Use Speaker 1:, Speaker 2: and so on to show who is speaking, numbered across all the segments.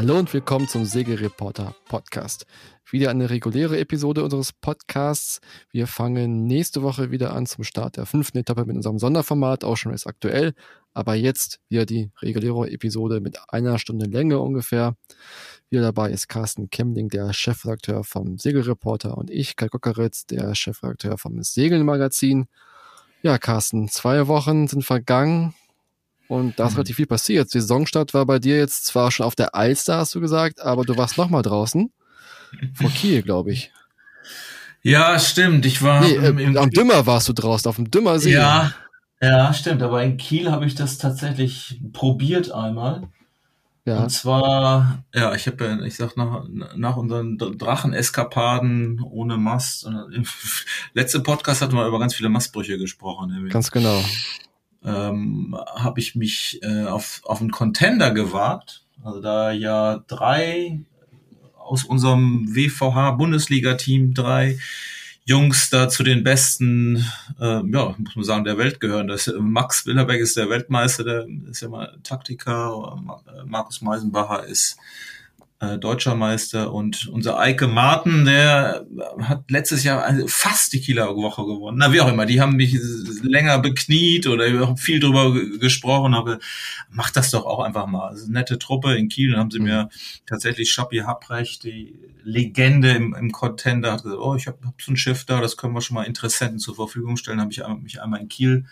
Speaker 1: Hallo und willkommen zum Segelreporter Podcast. Wieder eine reguläre Episode unseres Podcasts. Wir fangen nächste Woche wieder an zum Start der fünften Etappe mit unserem Sonderformat, auch schon ist aktuell. Aber jetzt wieder die reguläre Episode mit einer Stunde Länge ungefähr. Wieder dabei ist Carsten Kemmling, der Chefredakteur vom Segelreporter und ich, Kai Kockeritz, der Chefredakteur vom Segelmagazin. Ja, Carsten, zwei Wochen sind vergangen und da ist mhm. relativ viel passiert. Saisonstart war bei dir jetzt zwar schon auf der Alster, hast du gesagt, aber du warst noch mal draußen. Vor Kiel, glaube ich.
Speaker 2: Ja, stimmt. Ich war
Speaker 1: nee, im, im, am Dümmer warst du draußen, auf dem Dümmersee.
Speaker 2: Ja, ja, stimmt. Aber in Kiel habe ich das tatsächlich probiert einmal. Ja. Und zwar, ja, ich habe ja, ich sag nach, nach unseren Dracheneskapaden ohne Mast. Und, letzte Podcast hatten wir über ganz viele Mastbrüche gesprochen.
Speaker 1: Nämlich. Ganz genau.
Speaker 2: Ähm, habe ich mich äh, auf, auf einen Contender gewagt. Also da ja drei aus unserem WVH-Bundesliga-Team drei Jungs da zu den besten, äh, ja, muss man sagen, der Welt gehören. Das, äh, Max Willerbeck ist der Weltmeister, der ist ja mal Taktiker, äh, Markus Meisenbacher ist äh, deutscher Meister und unser Eike Martin, der hat letztes Jahr also fast die Kieler Woche gewonnen. Na, wie auch immer, die haben mich länger bekniet oder viel drüber gesprochen, aber mach das doch auch einfach mal. Das ist eine nette Truppe in Kiel, dann haben sie mhm. mir tatsächlich Schappi Habrecht, die Legende im, im Contender, hat gesagt, oh, ich habe hab so ein Schiff da, das können wir schon mal Interessenten zur Verfügung stellen, habe ich mich einmal in Kiel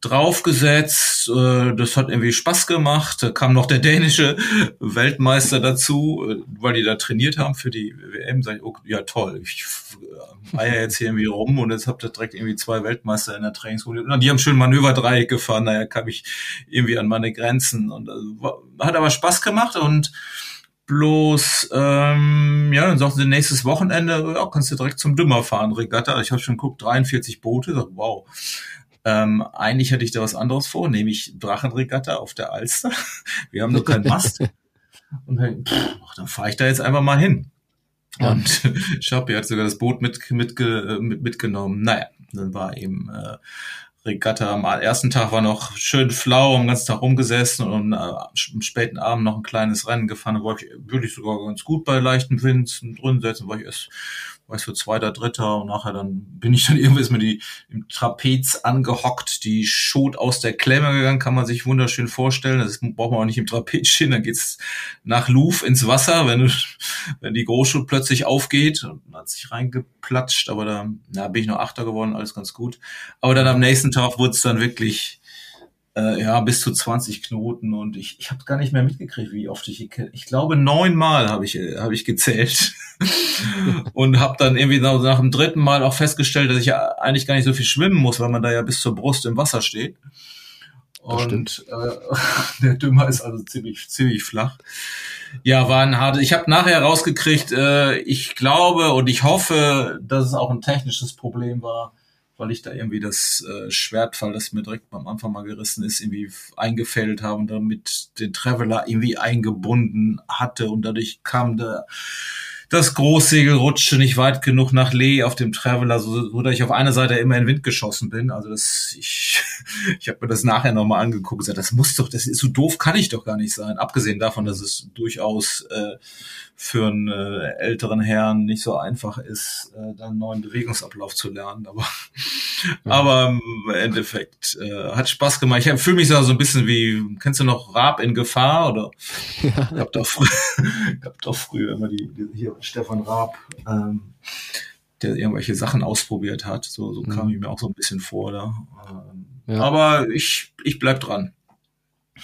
Speaker 2: draufgesetzt. Äh, das hat irgendwie Spaß gemacht. Da kam noch der dänische Weltmeister dazu, äh, weil die da trainiert haben für die WM. Sag ich, oh, ja toll, ich eier jetzt hier irgendwie rum und jetzt habt ihr direkt irgendwie zwei Weltmeister in der Trainingsrunde. Und die haben schön Manöverdreieck gefahren. Naja, kam ich irgendwie an meine Grenzen und also, hat aber Spaß gemacht und Bloß, ähm, ja, dann sagten sie nächstes Wochenende, ja, kannst du direkt zum Dümmer fahren, Regatta. Ich habe schon geguckt, 43 Boote. Sag, wow, ähm, eigentlich hatte ich da was anderes vor, nämlich Drachenregatta auf der Alster. Wir haben nur keinen Mast. Und dann, pff, dann fahre ich da jetzt einfach mal hin. Ja. Und Schappi hat sogar das Boot mit, mit, mit, mitgenommen. Naja, dann war eben äh, Regatta. Am ersten Tag war noch schön flau, am ganzen Tag rumgesessen und äh, am späten Abend noch ein kleines Rennen gefahren. Da war ich wirklich sogar ganz gut bei leichten Wind drin setzen, war ich erst weiß für zweiter, dritter und nachher dann bin ich dann irgendwie ist mir die im Trapez angehockt, die Schot aus der Klemme gegangen, kann man sich wunderschön vorstellen. Das braucht man auch nicht im Trapez stehen, dann geht's nach Louvre ins Wasser, wenn wenn die Großschot plötzlich aufgeht und hat sich reingeplatscht, aber da na, bin ich noch Achter geworden, alles ganz gut. Aber dann am nächsten Tag wurde es dann wirklich äh, ja, bis zu 20 Knoten und ich, ich habe gar nicht mehr mitgekriegt, wie oft ich, ich glaube neunmal habe ich, äh, hab ich gezählt und habe dann irgendwie nach, nach dem dritten Mal auch festgestellt, dass ich ja eigentlich gar nicht so viel schwimmen muss, weil man da ja bis zur Brust im Wasser steht. Und äh, der Dümmer ist also ziemlich, ziemlich flach. Ja, war ein hartes. Ich habe nachher rausgekriegt, äh, ich glaube und ich hoffe, dass es auch ein technisches Problem war weil ich da irgendwie das äh, Schwertfall, das mir direkt am Anfang mal gerissen ist, irgendwie eingefällt habe und damit den Traveler irgendwie eingebunden hatte und dadurch kam der das Großsegel rutschte nicht weit genug nach Lee auf dem Traveler, so, so dass ich auf einer Seite immer in den Wind geschossen bin. Also das, ich, ich habe mir das nachher nochmal angeguckt und gesagt, das muss doch, das ist so doof kann ich doch gar nicht sein. Abgesehen davon, dass es durchaus äh, für einen äh, älteren Herrn nicht so einfach ist, äh, dann einen neuen Bewegungsablauf zu lernen. Aber, ja. aber im Endeffekt äh, hat Spaß gemacht. Ich fühle mich so ein bisschen wie, kennst du noch Raab in Gefahr? Oder ja. ich habe doch, früher, hab doch früher immer die, die hier Stefan Raab, ähm, der irgendwelche Sachen ausprobiert hat. So, so mhm. kam ich mir auch so ein bisschen vor da. Ähm, ja. Aber ich, ich bleib dran.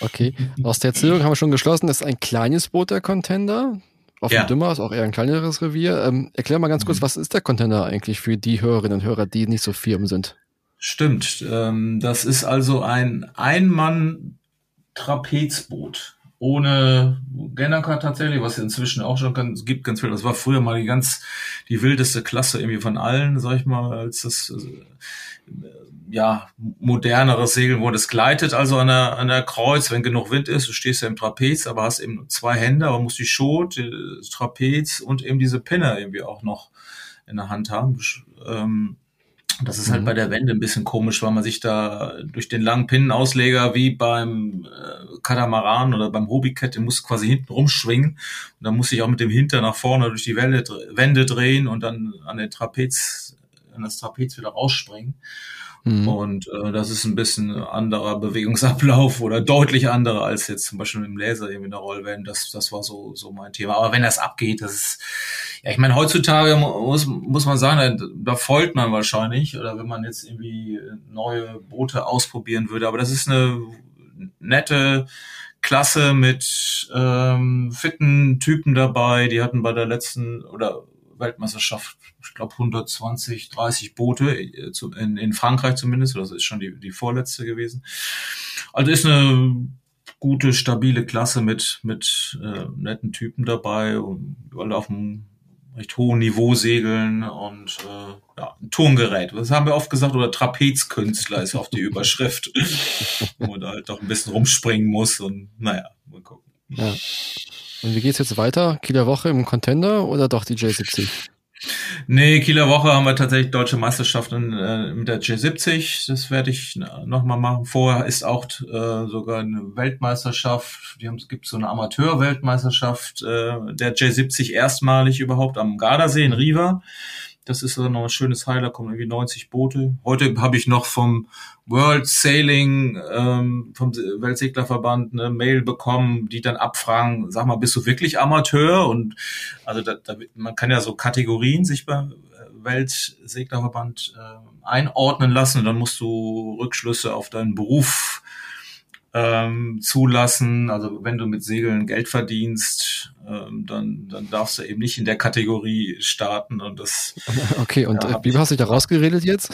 Speaker 1: Okay, aus der Erzählung haben wir schon geschlossen, das ist ein kleines Boot der Contender. Auf ja. dem Dümmer ist auch eher ein kleineres Revier. Ähm, erklär mal ganz kurz, mhm. was ist der Contender eigentlich für die Hörerinnen und Hörer, die nicht so firm sind?
Speaker 2: Stimmt. Ähm, das ist also ein Ein-Mann-Trapezboot. Ohne Gennaker tatsächlich, was inzwischen auch schon ganz, gibt, ganz viel. Das war früher mal die ganz, die wildeste Klasse irgendwie von allen, sag ich mal, als das, also, ja, moderneres Segeln wurde. Es gleitet also an der, an der Kreuz, wenn genug Wind ist. Du stehst ja im Trapez, aber hast eben zwei Hände, aber musst die Schot, Trapez und eben diese Pinne irgendwie auch noch in der Hand haben. Ähm, Das ist halt mhm. bei der Wende ein bisschen komisch, weil man sich da durch den langen Pinnenausleger wie beim äh, Katamaran oder beim Hobbycat, den muss quasi hinten rumschwingen. Und dann muss ich auch mit dem Hinter nach vorne durch die Wände, Wände drehen und dann an den Trapez, an das Trapez wieder rausspringen. Mhm. Und äh, das ist ein bisschen anderer Bewegungsablauf oder deutlich anderer als jetzt zum Beispiel im Laser eben in der Rollwellen. Das, das war so, so mein Thema. Aber wenn das abgeht, das ist, ja, ich meine, heutzutage muss, muss man sagen, da, da folgt man wahrscheinlich oder wenn man jetzt irgendwie neue Boote ausprobieren würde. Aber das ist eine nette Klasse mit ähm, fitten Typen dabei. Die hatten bei der letzten oder Weltmeisterschaft, ich glaube 120, 30 Boote äh, in, in Frankreich zumindest, das ist schon die, die vorletzte gewesen. Also ist eine gute, stabile Klasse mit, mit äh, netten Typen dabei und alle auf einem recht hohen Niveau segeln und äh, ja, ein Tongerät. Das haben wir oft gesagt, oder Trapezkünstler ist auf die Überschrift, wo man da halt doch ein bisschen rumspringen muss und naja, mal gucken.
Speaker 1: Ja. Und wie geht's jetzt weiter? Kieler Woche im Contender oder doch die J70?
Speaker 2: Nee, Kieler Woche haben wir tatsächlich deutsche Meisterschaften äh, mit der J70. Das werde ich nochmal machen. Vorher ist auch äh, sogar eine Weltmeisterschaft. Es gibt so eine Amateur-Weltmeisterschaft äh, der J70 erstmalig überhaupt am Gardasee in Riva. Das ist dann noch ein schönes Highlight, kommen irgendwie 90 Boote. Heute habe ich noch vom World Sailing, ähm, vom Weltseglerverband eine Mail bekommen, die dann abfragen, sag mal, bist du wirklich Amateur? Und also da, da, man kann ja so Kategorien sich bei Weltseglerverband äh, einordnen lassen und dann musst du Rückschlüsse auf deinen Beruf ähm, zulassen. Also wenn du mit Segeln Geld verdienst, ähm, dann, dann darfst du eben nicht in der Kategorie starten. Und das.
Speaker 1: Okay, und ja, äh, wie hast du dich da rausgeredet jetzt?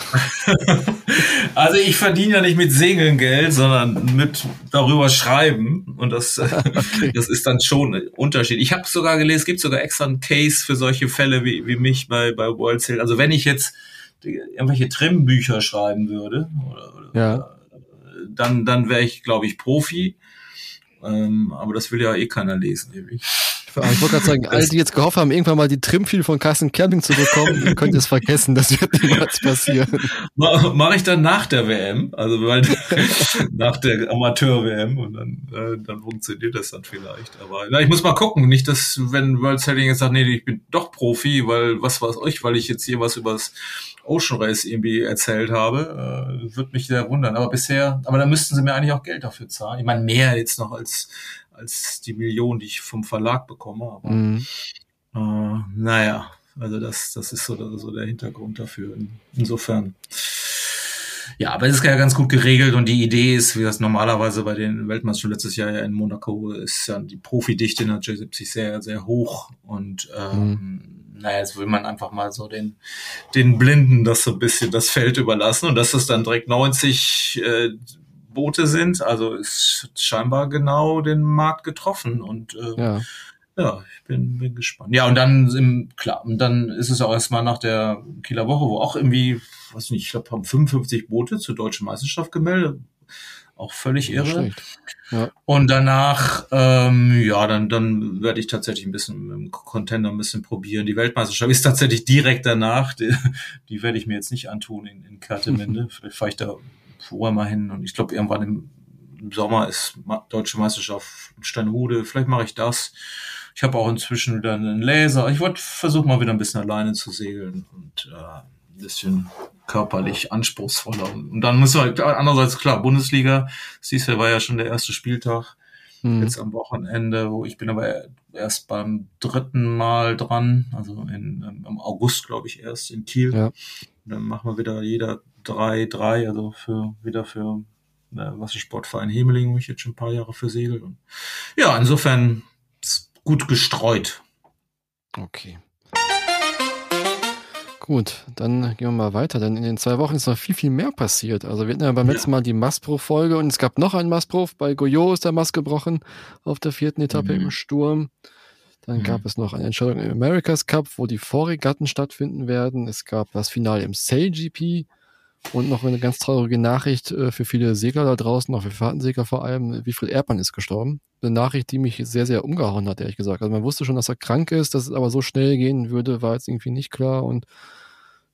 Speaker 2: also ich verdiene ja nicht mit Segeln Geld, sondern mit darüber schreiben. Und das, okay. das ist dann schon ein Unterschied. Ich habe sogar gelesen, es gibt sogar extra einen Case für solche Fälle wie, wie mich bei, bei World Sail. Also wenn ich jetzt irgendwelche Trim-Bücher schreiben würde oder, oder ja dann, dann wäre ich, glaube ich, Profi. Ähm, aber das will ja eh keiner lesen, ewig.
Speaker 1: Ich wollte gerade sagen, alle, die jetzt gehofft haben, irgendwann mal die Trimfiel von Carsten Kerling zu bekommen, ihr könnt es vergessen, das wird niemals passieren.
Speaker 2: Mache ich dann nach der WM, also weil, nach der Amateur-WM und dann, äh, dann funktioniert das dann vielleicht. Aber na, ich muss mal gucken, nicht, dass wenn World Selling jetzt sagt, nee, ich bin doch Profi, weil was weiß ich, weil ich jetzt hier was übers Ocean Race irgendwie erzählt habe. Äh, Würde mich sehr wundern. Aber bisher, aber da müssten sie mir eigentlich auch Geld dafür zahlen. Ich meine, mehr jetzt noch als, als die Million, die ich vom Verlag bekomme. Aber mhm. äh, naja, also das, das ist so, so der Hintergrund dafür. Insofern. Ja, aber es ist ja ganz gut geregelt und die Idee ist, wie das normalerweise bei den Weltmeistern letztes Jahr ja in Monaco ist ja die Profidichte in der J70 sehr, sehr hoch und ähm, mhm naja, jetzt will man einfach mal so den, den Blinden das so ein bisschen das Feld überlassen und dass es dann direkt 90 äh, Boote sind, also ist scheinbar genau den Markt getroffen und äh, ja. ja, ich bin, bin gespannt. Ja, und dann im, klar, und dann ist es auch erstmal nach der Kieler Woche, wo auch irgendwie, weiß nicht, ich glaube, haben 55 Boote zur deutschen Meisterschaft gemeldet auch völlig irre. Ja. Und danach, ähm, ja, dann, dann werde ich tatsächlich ein bisschen mit dem Contender ein bisschen probieren. Die Weltmeisterschaft ist tatsächlich direkt danach. Die, die werde ich mir jetzt nicht antun in, in Kerteminde. Vielleicht fahre ich da vorher mal hin. Und ich glaube, irgendwann im, im Sommer ist Deutsche Meisterschaft in Steinhude. Vielleicht mache ich das. Ich habe auch inzwischen wieder einen Laser. Ich wollte versuchen, mal wieder ein bisschen alleine zu segeln und äh, ein bisschen körperlich anspruchsvoller. Und dann muss halt andererseits klar, Bundesliga, siehst du, war ja schon der erste Spieltag mhm. jetzt am Wochenende, wo ich bin aber erst beim dritten Mal dran, also in, im August, glaube ich, erst in Kiel. Ja. Dann machen wir wieder jeder drei, drei, also für wieder für äh, Wassersportverein Hemeling, wo ich jetzt schon ein paar Jahre für segel. Und ja, insofern gut gestreut.
Speaker 1: Okay. Gut, dann gehen wir mal weiter, denn in den zwei Wochen ist noch viel, viel mehr passiert. Also wir hatten ja beim ja. letzten Mal die Mastbruch-Folge und es gab noch einen Mastbruch. Bei Goyot ist der Mast gebrochen auf der vierten Etappe mhm. im Sturm. Dann mhm. gab es noch eine Entscheidung im America's Cup, wo die Vorregatten stattfinden werden. Es gab das Finale im Sail GP und noch eine ganz traurige Nachricht äh, für viele Segler da draußen, auch für Fahrtensegler vor allem. Wie viel Erdmann ist gestorben? Eine Nachricht, die mich sehr, sehr umgehauen hat, ehrlich gesagt. Also man wusste schon, dass er krank ist, dass es aber so schnell gehen würde, war jetzt irgendwie nicht klar und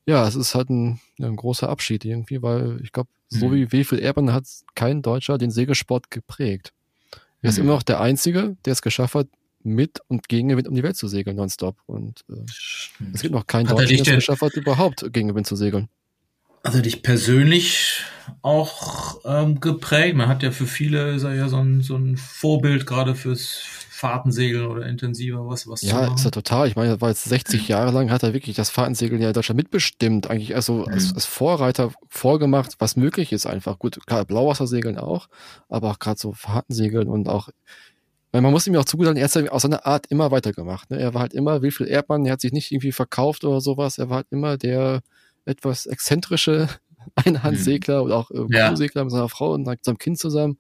Speaker 1: ja, es ist halt ein, ein großer Abschied irgendwie, weil ich glaube, so
Speaker 2: Mhm.
Speaker 1: wie Wilfried Erben hat kein Deutscher den Segelsport geprägt. Er ist
Speaker 2: Mhm.
Speaker 1: immer noch der Einzige, der es geschafft hat, mit und gegen den Wind um die Welt zu segeln, nonstop. Und äh, es gibt noch keinen
Speaker 2: Hat
Speaker 1: Deutschen, der es geschafft hat, überhaupt gegen den Wind zu segeln.
Speaker 2: Also dich persönlich auch ähm, geprägt. Man hat ja für viele ist er ja so ein, so ein Vorbild gerade fürs Fahrtensegeln oder intensiver was was
Speaker 1: Ja, ist er total. Ich meine, er war jetzt 60 Jahre lang, hat er wirklich das Fahrtensegeln ja in Deutschland mitbestimmt, eigentlich also als,
Speaker 2: Mhm.
Speaker 1: als Vorreiter vorgemacht, was möglich ist einfach. Gut, klar, Blauwassersegeln auch, aber auch gerade so Fahrtensegeln und auch, weil man muss ihm ja auch zugutehalten, er hat ja aus seiner Art immer weitergemacht. Ne? Er war halt immer Wilfried Erdmann, er hat sich nicht irgendwie verkauft oder sowas, er war halt immer der etwas exzentrische Einhandsegler oder auch äh,
Speaker 2: Ja.
Speaker 1: Crewsegler mit seiner Frau und seinem Kind zusammen.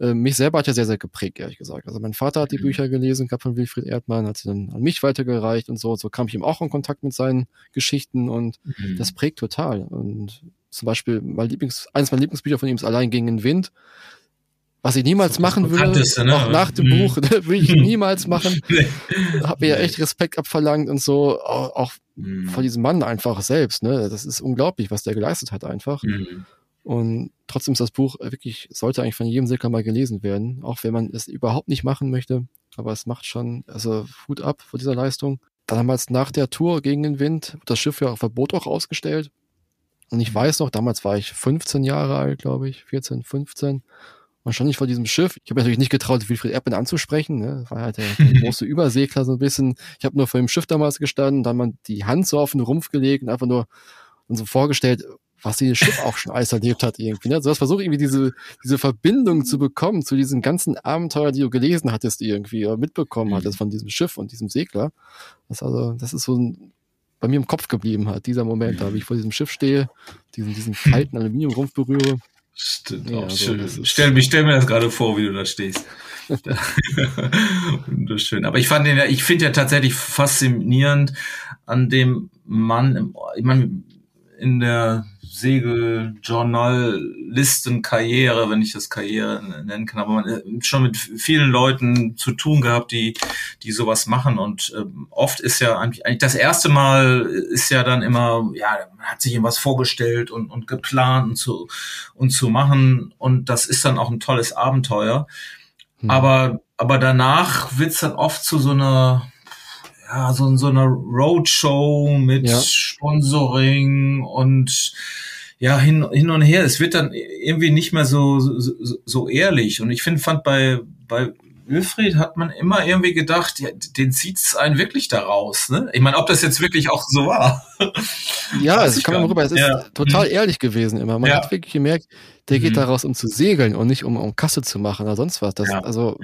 Speaker 1: Äh, mich selber hat er sehr, sehr geprägt, ehrlich gesagt. Also mein Vater hat die
Speaker 2: Mhm.
Speaker 1: Bücher gelesen, gehabt von Wilfried Erdmann, hat sie dann an mich weitergereicht und so. Und so kam ich ihm auch in Kontakt mit seinen Geschichten und
Speaker 2: Mhm.
Speaker 1: das prägt total. Und zum Beispiel mein Lieblings, eines meiner Lieblingsbücher von ihm ist Allein gegen den Wind. Was ich niemals machen würde,
Speaker 2: ne?
Speaker 1: auch nach dem
Speaker 2: Mhm.
Speaker 1: Buch, will ich niemals machen. Hab mir ja echt Respekt abverlangt und so, auch, auch
Speaker 2: Mhm.
Speaker 1: von diesem Mann einfach selbst, ne? Das ist unglaublich, was der geleistet hat einfach.
Speaker 2: Mhm.
Speaker 1: Und trotzdem ist das Buch wirklich, sollte eigentlich von jedem Segler mal gelesen werden, auch wenn man es überhaupt nicht machen möchte. Aber es macht schon, also Hut ab vor dieser Leistung. Damals nach der Tour gegen den Wind, das Schiff ja auf Verbot auch ausgestellt. Und ich weiß noch, damals war ich 15 Jahre alt, glaube ich, 14, 15. Und stand ich vor diesem Schiff. Ich habe natürlich nicht getraut, Wilfried Erdmann anzusprechen. Ne? War halt der, der große Übersegler so ein bisschen. Ich habe nur vor dem Schiff damals gestanden, dann mal die Hand so auf den Rumpf gelegt und einfach nur und so vorgestellt, was dieses Schiff auch schon alles erlebt hat irgendwie. Ne? Du hast versucht, irgendwie diese, diese Verbindung zu bekommen zu diesen ganzen Abenteuern, die du gelesen hattest irgendwie, oder mitbekommen
Speaker 2: Mhm.
Speaker 1: hattest von diesem Schiff und diesem Segler. Das also, das ist so ein, bei mir im Kopf geblieben hat, dieser Moment, da wie ich vor diesem Schiff stehe, diesen, diesen kalten Aluminiumrumpf berühre.
Speaker 2: Stimmt,
Speaker 1: Ja,
Speaker 2: auch
Speaker 1: also
Speaker 2: schön. stell, ich stell mir das gerade vor, wie du da stehst. Wunderschön. Aber ich fand den ja, ich finde ja tatsächlich faszinierend an dem Mann, im- ich meine, in der Segeljournalistenkarriere, wenn ich das Karriere nennen kann, aber man hat schon mit vielen Leuten zu tun gehabt, die, die sowas machen. Und ähm, oft ist ja eigentlich, eigentlich das erste Mal ist ja dann immer, ja, man hat sich irgendwas vorgestellt und, und geplant und zu, und zu machen. Und das ist dann auch ein tolles Abenteuer.
Speaker 1: Hm.
Speaker 2: Aber, aber danach wird's dann oft zu so einer, ja, so, so einer Roadshow mit
Speaker 1: Ja.
Speaker 2: Sponsoring und ja, hin, hin und her. Es wird dann irgendwie nicht mehr so, so, so ehrlich. Und ich finde, fand bei, bei Wilfried hat man immer irgendwie gedacht, ja, den zieht's einen wirklich da raus. Ne? Ich meine, ob das jetzt wirklich auch so war.
Speaker 1: Ja, es
Speaker 2: ich
Speaker 1: kam immer
Speaker 2: gar
Speaker 1: rüber, es ist.
Speaker 2: Ja.
Speaker 1: total ehrlich gewesen immer. Man
Speaker 2: Ja.
Speaker 1: hat wirklich gemerkt, der geht
Speaker 2: Mhm.
Speaker 1: da raus, um zu segeln und nicht um, um Kasse zu machen oder sonst was. Das. Also,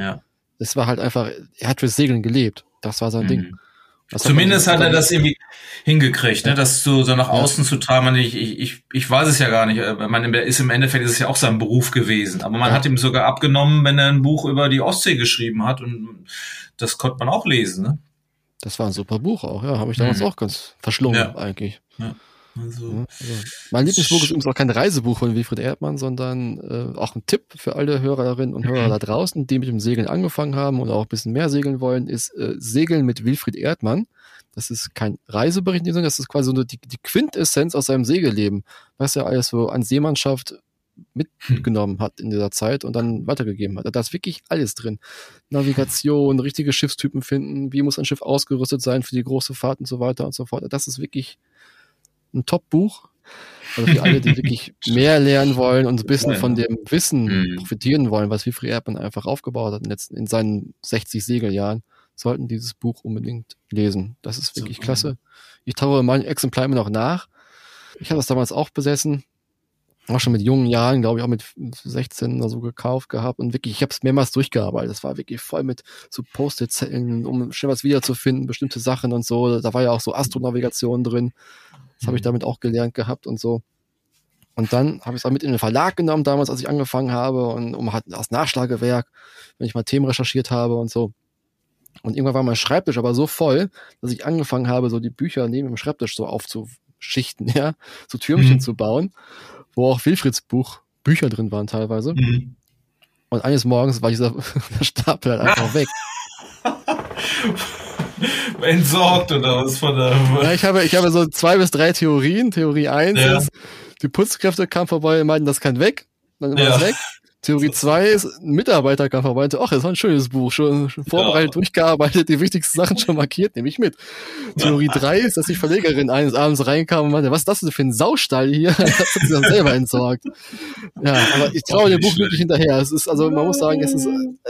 Speaker 1: es war halt einfach, er hat fürs Segeln gelebt. Das war sein Ding.
Speaker 2: Mhm.
Speaker 1: Das hat
Speaker 2: Zumindest hat er das irgendwie hingekriegt, ne?
Speaker 1: Ja.
Speaker 2: das so, so nach
Speaker 1: Ja.
Speaker 2: außen zu tragen. Ich, ich, ich, weiß es ja gar nicht. Äh, Man ist im Endeffekt ist es ja auch sein Beruf gewesen. Aber man
Speaker 1: Ja.
Speaker 2: hat ihm sogar abgenommen, wenn er ein Buch über die Ostsee geschrieben hat. Und das konnte man auch lesen. Ne?
Speaker 1: Das war ein super Buch auch, ja. Habe ich damals
Speaker 2: Mhm.
Speaker 1: auch ganz verschlungen
Speaker 2: Ja.
Speaker 1: eigentlich.
Speaker 2: Also,
Speaker 1: Ja, also mein Lieblingsbuch ist übrigens auch kein Reisebuch von Wilfried Erdmann, sondern äh, auch ein Tipp für alle Hörerinnen und Hörer
Speaker 2: Mhm.
Speaker 1: da draußen, die mit dem Segeln angefangen haben oder auch ein bisschen mehr segeln wollen, ist äh, Segeln mit Wilfried Erdmann. Das ist kein Reisebericht Sinne, das ist quasi so die, die Quintessenz aus seinem Segelleben, was er alles so an Seemannschaft mitgenommen hat in dieser Zeit und dann weitergegeben hat. Da ist wirklich alles drin. Navigation, richtige Schiffstypen finden, wie muss ein Schiff ausgerüstet sein für die große Fahrt und so weiter und so fort. Das ist wirklich ein Top-Buch. Also für alle, die wirklich mehr lernen wollen und ein bisschen von dem Wissen
Speaker 2: Mhm.
Speaker 1: profitieren wollen, was Wilfried Erdmann einfach aufgebaut hat in, letzten, in seinen 60 Segeljahren, sollten dieses Buch unbedingt lesen. Das ist wirklich
Speaker 2: Super.
Speaker 1: klasse. Ich traue meinem Exemplar immer noch nach. Ich habe das damals auch besessen. Auch schon mit jungen Jahren, glaube ich, auch mit 16 oder so gekauft gehabt. Und wirklich, ich habe es mehrmals durchgearbeitet. Das war wirklich voll mit so Post-it-Zellen, um schnell was wiederzufinden, bestimmte Sachen und so. Da war ja auch so Astronavigation drin. Das habe ich
Speaker 2: Mhm.
Speaker 1: damit auch gelernt gehabt und so. Und dann habe ich es auch mit in den Verlag genommen, damals, als ich angefangen habe, und um halt als Nachschlagewerk, wenn ich mal Themen recherchiert habe und so. Und irgendwann war mein Schreibtisch aber so voll, dass ich angefangen habe, so die Bücher neben dem Schreibtisch so aufzuschichten, ja, so Türmchen
Speaker 2: Mhm.
Speaker 1: zu bauen, wo auch Wilfrieds Buch Bücher drin waren teilweise.
Speaker 2: Mhm.
Speaker 1: Und eines Morgens war dieser Stapel halt einfach weg.
Speaker 2: entsorgt oder was von der.
Speaker 1: Ja, ich habe, ich habe so zwei bis drei Theorien. Theorie eins
Speaker 2: Ja.
Speaker 1: ist, die Putzkräfte kamen vorbei und meinten, das kann weg. Dann war
Speaker 2: Ja.
Speaker 1: es weg. Theorie zwei ist, ein Mitarbeiter kam vorbei und ach, das ist ein schönes Buch, schon, schon vorbereitet, durchgearbeitet, die wichtigsten Sachen schon markiert, nehme ich mit. Theorie drei ist, dass die Verlegerin eines Abends reinkam und meinte, was ist das denn für ein Saustall hier? Das hat sie dann selber entsorgt. Ja, aber ich traue dem Buch wirklich hinterher. Es ist, also man muss sagen, es ist,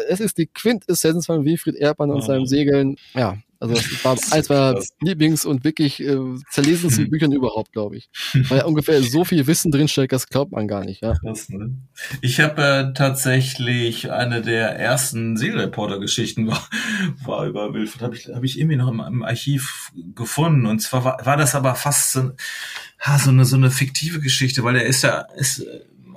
Speaker 1: es ist die Quintessenz von Wilfried Erdmann und
Speaker 2: Ja.
Speaker 1: seinem Segeln. Ja, also es war eins meiner. Lieblings- und wirklich äh, zerlesensten
Speaker 2: Mhm.
Speaker 1: Büchern überhaupt, glaube ich. Weil ungefähr so viel Wissen drinsteckt, das glaubt man gar nicht. Ja.
Speaker 2: Krass, ne? Ich habe äh, tatsächlich eine der ersten Seelreporter-Geschichten war, war über Wilfried, habe ich, hab ich irgendwie noch im, im Archiv gefunden. Und zwar war, war das aber fast so, ha, so, eine, so eine fiktive Geschichte, weil er ist ja, ist,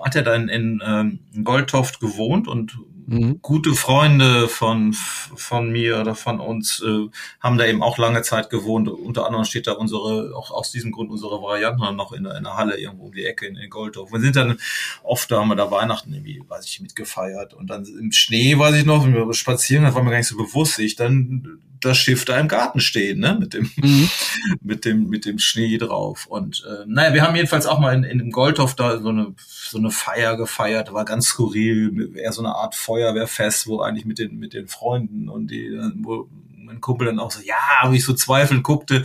Speaker 2: hat ja dann in, ähm, Goldtoft gewohnt und
Speaker 1: Mhm.
Speaker 2: gute Freunde von von mir oder von uns äh, haben da eben auch lange Zeit gewohnt. Unter anderem steht da unsere, auch aus diesem Grund unsere Variante noch in, in der Halle irgendwo um die Ecke in, in Goldorf. Wir sind dann oft, da haben wir da Weihnachten irgendwie, weiß ich, mitgefeiert. Und dann im Schnee, weiß ich noch, wenn wir spazieren, das war mir gar nicht so bewusst, ich dann das Schiff da im Garten stehen, ne, mit dem,
Speaker 1: Mhm.
Speaker 2: mit dem, mit dem Schnee drauf. Und äh, naja, wir haben jedenfalls auch mal in, in dem Goldhof da so eine, so eine Feier gefeiert, war ganz skurril, eher so eine Art Feuerwehrfest, wo eigentlich mit den, mit den Freunden und die, wo mein Kumpel dann auch so, ja, wie ich so zweifelnd guckte,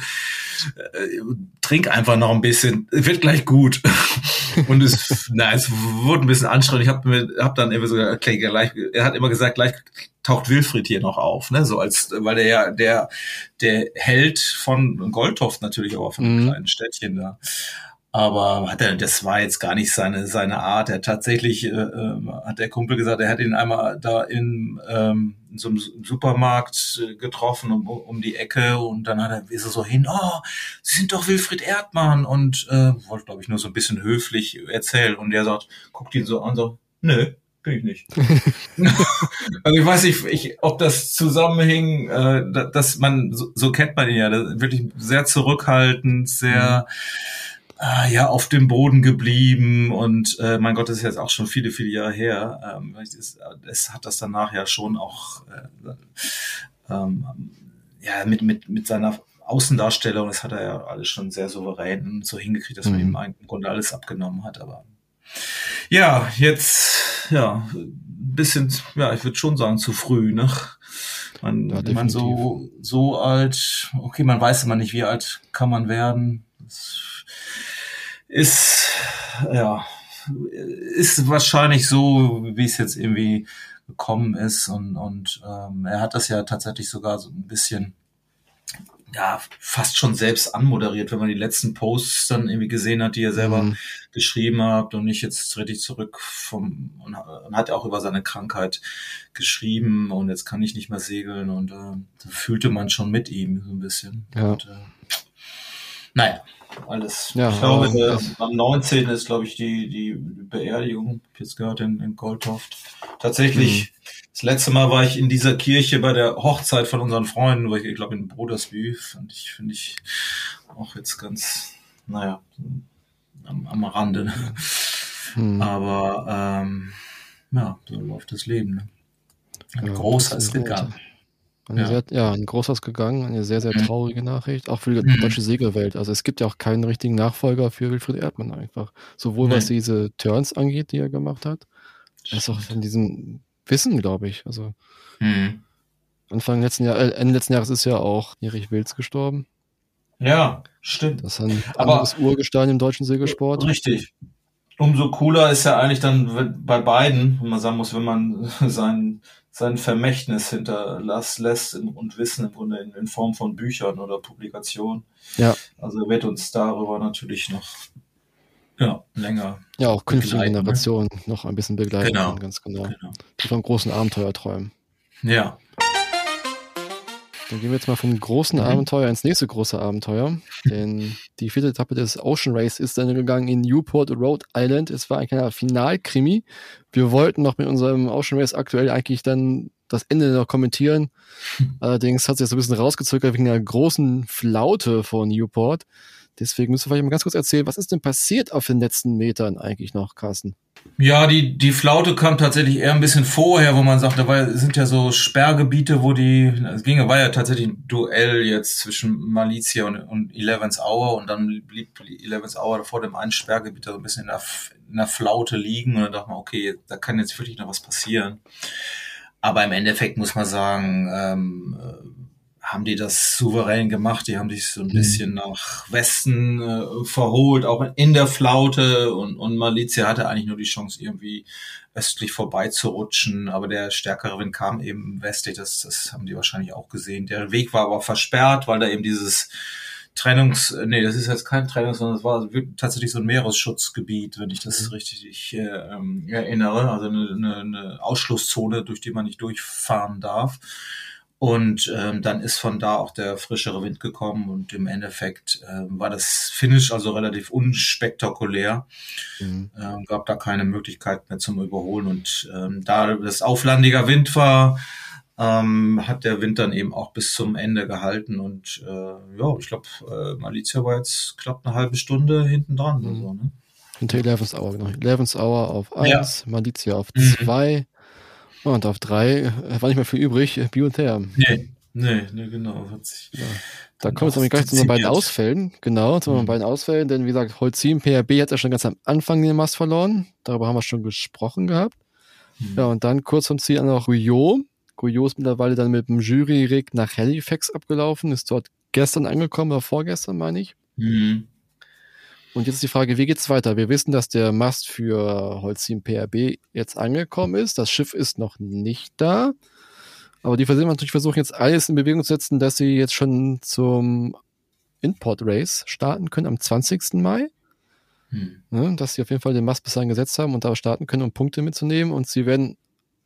Speaker 2: äh, trink einfach noch ein bisschen, wird gleich gut. Und es, na, es wurde ein bisschen anstrengend. Ich habe mir, hab dann immer so, okay, gleich, er hat immer gesagt, gleich taucht Wilfried hier noch auf, ne, so als, weil er ja der, der Held von Goldhoft natürlich auch von einem
Speaker 1: Mhm.
Speaker 2: kleinen Städtchen da. Aber hat er, das war jetzt gar nicht seine, seine Art. Er tatsächlich, äh, ähm, hat der Kumpel gesagt, er hat ihn einmal da in, ähm, in so einem Supermarkt äh, getroffen um, um die Ecke und dann hat er, ist er so hin, oh, Sie sind doch Wilfried Erdmann und äh, wollte, glaube ich, nur so ein bisschen höflich erzählen. Und der sagt, guckt ihn so an, so, nö, bin ich nicht. also ich weiß nicht, ich, ob das zusammenhing, äh, da- dass man, so, so kennt man ihn ja, wirklich sehr zurückhaltend, sehr äh, ja auf dem Boden geblieben und äh, mein Gott, das ist jetzt auch schon viele, viele Jahre her. Ähm, es, es hat das danach ja schon auch äh, ähm, ja mit, mit, mit seiner Außendarstellung, das hat er ja alles schon sehr souverän so hingekriegt, dass man
Speaker 1: Mhm.
Speaker 2: ihm eigentlich im Grunde alles abgenommen hat, aber ja, jetzt, ja, ein bisschen, ja, ich würde schon sagen, zu früh, ne? Man,
Speaker 1: Ja,
Speaker 2: wenn man so, so alt, okay, man weiß immer nicht, wie alt kann man werden. Das ist, ja, ist wahrscheinlich so, wie es jetzt irgendwie gekommen ist und, und ähm, er hat das ja tatsächlich sogar so ein bisschen ja, fast schon selbst anmoderiert, wenn man die letzten Posts dann irgendwie gesehen hat, die er selber
Speaker 1: Mhm.
Speaker 2: geschrieben hat und nicht jetzt trete ich zurück vom und, und hat auch über seine Krankheit geschrieben und jetzt kann ich nicht mehr segeln und äh, da fühlte man schon mit ihm so ein bisschen.
Speaker 1: Ja.
Speaker 2: Und, äh, naja, alles.
Speaker 1: Ja,
Speaker 2: ich glaube,
Speaker 1: aber
Speaker 2: der, am 19. ist, glaube ich, die, die Beerdigung, jetzt gehört, in, in Goldhoft. Tatsächlich, das letzte Mal war ich in dieser Kirche bei der Hochzeit von unseren Freunden, wo ich, ich glaube, in Brodersby, fand ich, finde ich auch jetzt ganz, naja, am, am Rande.
Speaker 1: Mhm.
Speaker 2: Aber ähm, ja, so läuft das Leben. Ne? Ein
Speaker 1: Ja,
Speaker 2: großer ist gegangen.
Speaker 1: Eine
Speaker 2: Ja.
Speaker 1: Sehr, ja, ein großer ist gegangen, eine sehr, sehr
Speaker 2: Mhm.
Speaker 1: traurige Nachricht, auch für die
Speaker 2: Mhm.
Speaker 1: deutsche Segelwelt. Also es gibt ja auch keinen richtigen Nachfolger für Wilfried Erdmann einfach. Sowohl was
Speaker 2: Nee.
Speaker 1: diese Turns angeht, die er gemacht hat, als auch von diesem Wissen, glaube ich. Also
Speaker 2: Mhm.
Speaker 1: Anfang letzten Jahr, äh, Ende letzten Jahres ist ja auch Erich Wilz gestorben.
Speaker 2: Ja, stimmt.
Speaker 1: Das ist ein
Speaker 2: Aber-
Speaker 1: anderes Urgestein im deutschen Segelsport.
Speaker 2: Richtig. Umso cooler ist ja eigentlich dann bei beiden, wenn man sagen muss, wenn man sein, sein Vermächtnis hinterlässt lässt in- und Wissen im Grunde in, in Form von Büchern oder Publikationen.
Speaker 1: Ja.
Speaker 2: Also er wird uns darüber natürlich noch ja, länger.
Speaker 1: Ja, auch künftige
Speaker 2: ne?
Speaker 1: Generationen noch ein bisschen begleiten
Speaker 2: Genau.
Speaker 1: ganz genau.
Speaker 2: Genau.
Speaker 1: Die vom großen Abenteuer träumen.
Speaker 2: Ja.
Speaker 1: Dann gehen wir jetzt mal vom großen
Speaker 2: Mhm.
Speaker 1: Abenteuer ins nächste große Abenteuer. Denn die vierte Etappe des Ocean Race ist dann gegangen in Newport, Rhode Island. Es war ein kleiner Finalkrimi. Wir wollten noch mit unserem Ocean Race aktuell eigentlich dann das Ende noch kommentieren. Allerdings hat sich das so ein bisschen rausgezögert wegen der großen Flaute vor Newport. Deswegen müssen wir vielleicht mal ganz kurz erzählen, was ist denn passiert auf den letzten Metern eigentlich noch, Carsten?
Speaker 2: Ja, die, die Flaute kam tatsächlich eher ein bisschen vorher, wo man sagt, da war, sind ja so Sperrgebiete, wo die, es ging, war ja tatsächlich ein Duell jetzt zwischen Malizia und, und Eleven's Hour und dann blieb Eleven's Hour vor dem einen Sperrgebiet so ein bisschen in der, in der Flaute liegen und dann dachte man, okay, da kann jetzt wirklich noch was passieren. Aber im Endeffekt muss man sagen, ähm, haben die das souverän gemacht. Die haben sich so ein mhm. bisschen nach Westen äh, verholt, auch in der Flaute. Und, und Malizia hatte eigentlich nur die Chance, irgendwie östlich vorbeizurutschen. Aber der stärkere Wind kam eben westlich. Das, das haben die wahrscheinlich auch gesehen. Der Weg war aber versperrt, weil da eben dieses Trennungs, nee, das ist jetzt kein Trennungs, sondern es war tatsächlich so ein Meeresschutzgebiet, wenn ich das mhm. richtig äh, ähm, erinnere. Also eine, eine, eine Ausschlusszone, durch die man nicht durchfahren darf. Und ähm, dann ist von da auch der frischere Wind gekommen und im Endeffekt äh, war das Finish also relativ unspektakulär. Mhm. Ähm, gab da keine Möglichkeit mehr zum Überholen und ähm, da das auflandiger Wind war, ähm, hat der Wind dann eben auch bis zum Ende gehalten und äh, ja, ich glaube, äh, Malizia war jetzt knapp eine halbe Stunde hinten dran. Mhm. So, ne?
Speaker 1: Hinter 11 Hour, genau. 11 Hour auf 1, ja. Malizia auf 2. Und auf drei äh, war nicht mehr viel übrig, äh, Biotherm.
Speaker 2: Nee, nee, nee, genau. Hat sich
Speaker 1: ja. Da kommen wir jetzt gleich zu unseren beiden Ausfällen. Genau, zu unseren mhm. beiden Ausfällen, denn wie gesagt, Holzim, PRB hat ja schon ganz am Anfang den Mast verloren. Darüber haben wir schon gesprochen gehabt. Mhm. Ja, und dann kurz vom Ziel an noch Guyot. Guyot ist mittlerweile dann mit dem Jury-Rig nach Halifax abgelaufen, ist dort gestern angekommen, oder vorgestern, meine ich. Mhm. Und jetzt ist die Frage, wie geht's weiter? Wir wissen, dass der Mast für Holcim PRB jetzt angekommen ist. Das Schiff ist noch nicht da. Aber die versuchen natürlich versuchen jetzt alles in Bewegung zu setzen, dass sie jetzt schon zum Import Race starten können am 20. Mai. Hm. Ne, dass sie auf jeden Fall den Mast bis dahin gesetzt haben und da starten können, um Punkte mitzunehmen. Und sie werden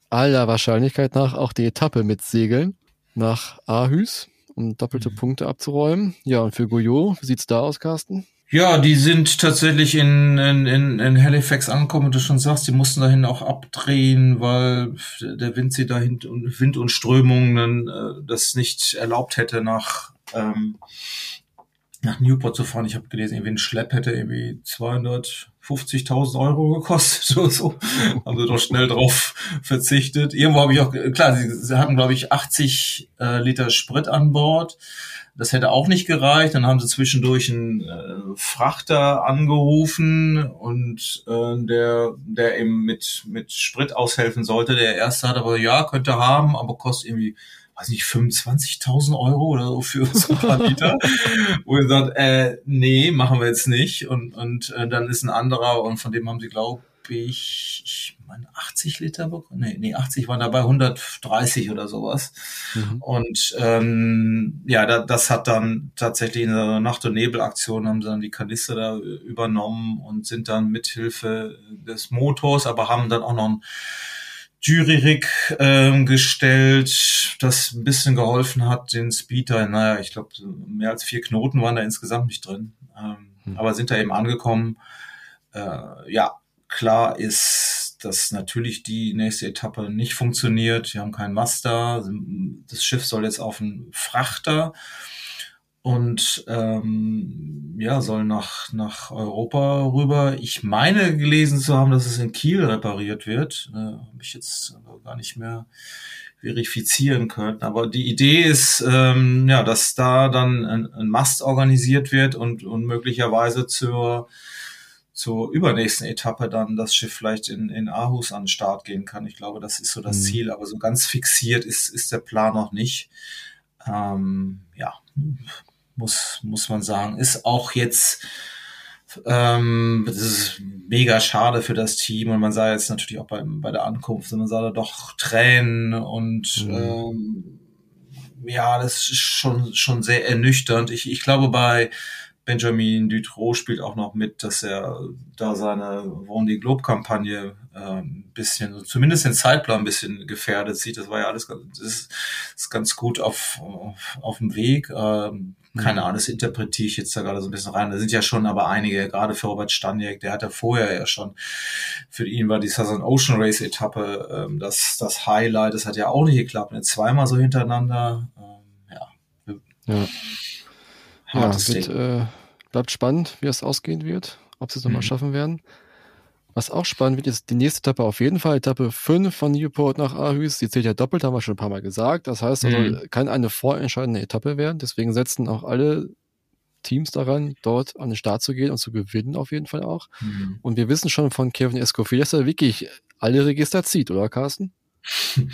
Speaker 1: aller Wahrscheinlichkeit nach auch die Etappe mitsegeln nach Aarhus, um doppelte hm. Punkte abzuräumen. Ja, und für Guyot, wie sieht's da aus, Carsten?
Speaker 2: Ja, die sind tatsächlich in, in, in, in Halifax angekommen, du schon sagst, die mussten dahin auch abdrehen, weil der Wind sie dahin und Wind und Strömungen äh, das nicht erlaubt hätte, nach, ähm, nach Newport zu fahren. Ich habe gelesen, irgendwie ein Schlepp hätte irgendwie 250.000 Euro gekostet oder so. Haben sie doch schnell drauf verzichtet. Irgendwo habe ich auch, klar, sie, sie hatten, glaube ich, 80 äh, Liter Sprit an Bord. Das hätte auch nicht gereicht. Dann haben sie zwischendurch einen äh, Frachter angerufen und äh, der, der eben mit, mit Sprit aushelfen sollte. Der erste hat aber, ja, könnte haben, aber kostet irgendwie weiß nicht, 25.000 Euro oder so für so ein paar Liter. Wo ihr sagt, äh, nee, machen wir jetzt nicht. Und, und äh, dann ist ein anderer und von dem haben sie, glaube ich, ich meine 80 Liter bekommen. Nee, nee, 80 waren dabei, 130 oder sowas. Mhm. Und ähm, ja, da, das hat dann tatsächlich in der Nacht- und Nebelaktion haben sie dann die Kanister da übernommen und sind dann mithilfe des Motors, aber haben dann auch noch ein Jury-Rig ähm, gestellt, das ein bisschen geholfen hat, den Speeder, naja, ich glaube, mehr als vier Knoten waren da insgesamt nicht drin, ähm, mhm. aber sind da eben angekommen. Äh, ja, Klar ist, dass natürlich die nächste Etappe nicht funktioniert. Wir haben keinen Master. Das Schiff soll jetzt auf einen Frachter und ähm, ja, soll nach, nach Europa rüber. Ich meine gelesen zu haben, dass es in Kiel repariert wird. Äh, Habe ich jetzt gar nicht mehr verifizieren können. Aber die Idee ist, ähm, ja, dass da dann ein, ein Mast organisiert wird und, und möglicherweise zur zur übernächsten Etappe dann das Schiff vielleicht in, in Aarhus an den Start gehen kann. Ich glaube, das ist so das mhm. Ziel, aber so ganz fixiert ist, ist der Plan noch nicht. Ähm, ja, muss, muss man sagen. Ist auch jetzt, ähm, das ist mega schade für das Team und man sah jetzt natürlich auch bei, bei der Ankunft, man sah da doch Tränen und mhm. ähm, ja, das ist schon, schon sehr ernüchternd. Ich, ich glaube, bei Benjamin Dutroux spielt auch noch mit, dass er da seine Vendée Globe Kampagne äh, ein bisschen, zumindest den Zeitplan ein bisschen gefährdet sieht. Das war ja alles das ist, ist ganz gut auf, auf, auf dem Weg. Ähm, keine mhm. Ahnung, das interpretiere ich jetzt da gerade so ein bisschen rein. Da sind ja schon aber einige, gerade für Robert Staniek, der hat ja vorher ja schon, für ihn war die Southern Ocean Race Etappe ähm, das, das Highlight. Das hat ja auch nicht geklappt. Nicht zweimal so hintereinander. Ähm, ja.
Speaker 1: ja. Ja, wird, äh, bleibt spannend, wie es ausgehen wird, ob sie es nochmal
Speaker 2: Mhm.
Speaker 1: schaffen werden. Was auch spannend wird, ist die nächste Etappe auf jeden Fall, Etappe 5 von Newport nach Aarhus. Die zählt ja doppelt, haben wir schon ein paar Mal gesagt. Das heißt also,
Speaker 2: Mhm.
Speaker 1: kann eine vorentscheidende Etappe werden. Deswegen setzen auch alle Teams daran, dort an den Start zu gehen und zu gewinnen auf jeden Fall auch.
Speaker 2: Mhm.
Speaker 1: Und wir wissen schon von Kevin Escoffier, dass er wirklich alle Register zieht, oder Carsten?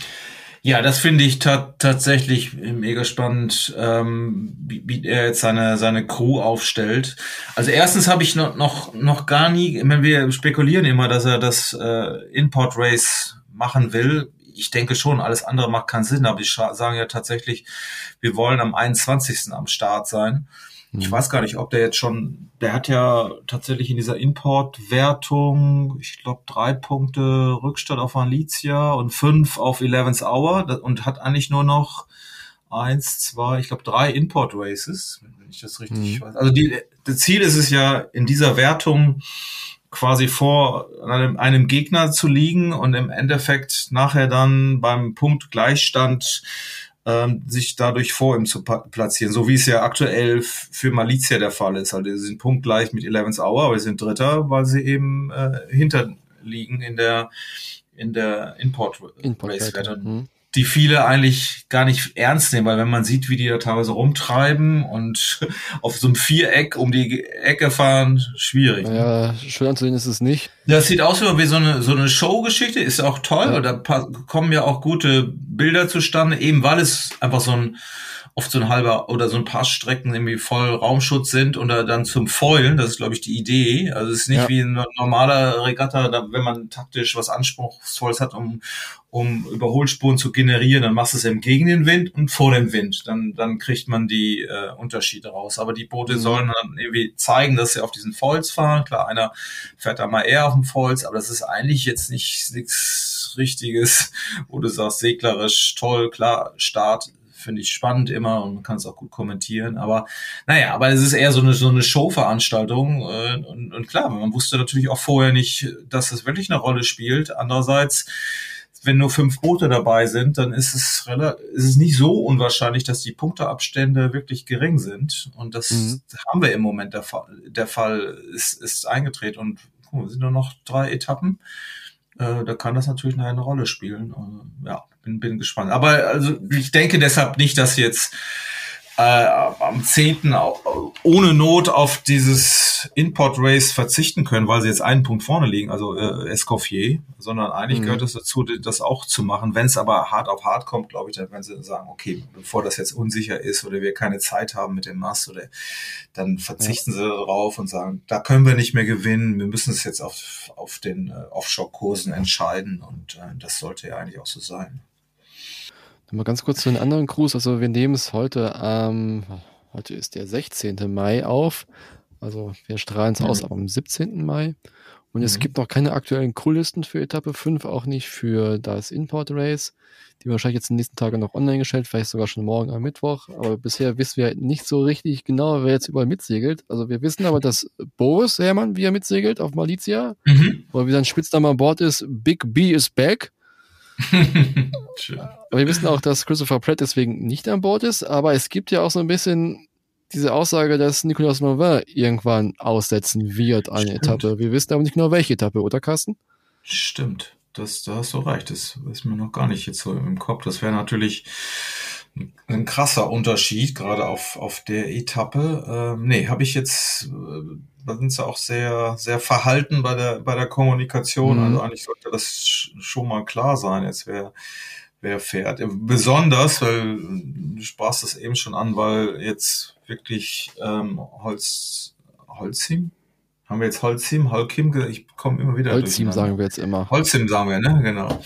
Speaker 2: Ja, das finde ich ta tatsächlich mega spannend, ähm, wie, wie er jetzt seine, seine Crew aufstellt. Also erstens habe ich noch, noch, noch gar nie, ich meine, wir spekulieren immer, dass er das äh, Import Race machen will. Ich denke schon, alles andere macht keinen Sinn, aber scha- sagen ja tatsächlich, wir wollen am 21. am Start sein. Ich weiß gar nicht, ob der jetzt schon, der hat ja tatsächlich in dieser Importwertung, ich glaube, drei Punkte Rückstand auf Alicia und fünf auf Eleven's Hour und hat eigentlich nur noch eins, zwei, ich glaube, drei Import Races, wenn ich das richtig
Speaker 1: Mhm.
Speaker 2: weiß. Also die, das Ziel ist es ja, in dieser Wertung quasi vor einem, einem Gegner zu liegen und im Endeffekt nachher dann beim Punkt Gleichstand ähm, sich dadurch vor ihm zu platzieren, so wie es ja aktuell für Malizia der Fall ist. Also sie sind punktgleich mit Eleven's Hour, aber sie sind Dritter, weil sie eben äh, hinterliegen in der in der Import,
Speaker 1: Import
Speaker 2: Race Wette,
Speaker 1: hm.
Speaker 2: Die viele eigentlich gar nicht ernst nehmen, weil wenn man sieht, wie die da teilweise rumtreiben und auf so einem Viereck um die Ecke fahren, schwierig. ne?
Speaker 1: Naja, schön anzusehen ist es nicht.
Speaker 2: Das sieht aus wie so eine, so eine Showgeschichte, ist auch toll.
Speaker 1: Ja.
Speaker 2: Und da kommen ja auch gute Bilder zustande, eben weil es einfach so ein, oft so ein halber oder so ein paar Strecken irgendwie voll Raumschutz sind und da dann zum Foilen, das ist glaube ich die Idee. Also es ist nicht
Speaker 1: Ja.
Speaker 2: wie ein normaler Regatta, da, wenn man taktisch was Anspruchsvolles hat, um, um Überholspuren zu generieren, dann machst du es eben gegen den Wind und vor dem Wind. Dann, dann kriegt man die äh, Unterschiede raus. Aber die Boote
Speaker 1: Mhm.
Speaker 2: sollen dann irgendwie zeigen, dass sie auf diesen Foils fahren. Klar, einer fährt da mal eher auf dem Foils, aber das ist eigentlich jetzt nicht nichts Richtiges, wo du sagst, seglerisch toll, klar, Start finde ich spannend immer und man kann es auch gut kommentieren. Aber naja, aber es ist eher so eine, so eine Showveranstaltung. Äh, und, und klar, man wusste natürlich auch vorher nicht, dass es wirklich eine Rolle spielt. Andererseits, wenn nur fünf Boote dabei sind, dann ist es, ist es nicht so unwahrscheinlich, dass die Punkteabstände wirklich gering sind. Und das
Speaker 1: Mhm.
Speaker 2: haben wir im Moment der Fall. Der Fall ist, ist eingetreten. Und guck mal, es sind nur noch drei Etappen. Äh, da kann das natürlich eine Rolle spielen. Äh, ja, bin, bin gespannt. Aber also ich denke deshalb nicht, dass jetzt äh, am 10. au- ohne Not auf dieses Import Race verzichten können, weil sie jetzt einen Punkt vorne liegen, also äh, Escoffier, sondern eigentlich
Speaker 1: Mhm.
Speaker 2: gehört es dazu, das auch zu machen. Wenn es aber hart auf hart kommt, glaube ich, dann werden sie sagen, okay, bevor das jetzt unsicher ist oder wir keine Zeit haben mit dem Mast oder dann verzichten sie darauf und sagen, da können wir nicht mehr gewinnen, wir müssen es jetzt auf, auf den äh, Offshore-Kursen entscheiden und äh, das sollte ja eigentlich auch so sein.
Speaker 1: Mal ganz kurz zu den anderen Crews. Also wir nehmen es heute am, heute ist der 16. Mai auf. Also wir strahlen es
Speaker 2: Mhm.
Speaker 1: aus am 17. Mai. Und es
Speaker 2: Mhm.
Speaker 1: gibt noch keine aktuellen Crewlisten für Etappe 5, auch nicht für das Import Race. Die wahrscheinlich jetzt in den nächsten Tagen noch online gestellt, vielleicht sogar schon morgen am Mittwoch. Aber bisher wissen wir nicht so richtig genau, wer jetzt überall mitsegelt. Also wir wissen aber, dass Boris Herrmann, wie er mitsegelt auf Malizia,
Speaker 2: Mhm.
Speaker 1: oder wie sein Spitzname an Bord ist, Big B is back. Aber wir wissen auch, dass Christopher Pratt deswegen nicht an Bord ist, aber es gibt ja auch so ein bisschen diese Aussage, dass Nicolas Mauvin irgendwann aussetzen wird eine
Speaker 2: Stimmt.
Speaker 1: Etappe. Wir wissen aber nicht genau welche Etappe, oder Carsten?
Speaker 2: Stimmt, das, da hast du recht. Das ist mir noch gar nicht jetzt so im Kopf. Das wäre natürlich ein krasser Unterschied, gerade auf, auf der Etappe. Ähm, nee, habe ich jetzt, äh, da sind sie auch sehr, sehr verhalten bei der, bei der Kommunikation.
Speaker 1: Mhm.
Speaker 2: Also eigentlich sollte das sch- schon mal klar sein, jetzt wer, wer fährt. Besonders, weil du sprachst es eben schon an, weil jetzt wirklich ähm, Holz, Holzim? Haben wir jetzt Holzim, Holkim? Ich komme immer wieder durcheinander.
Speaker 1: sagen wir jetzt immer.
Speaker 2: Holzim sagen wir, ne? Genau.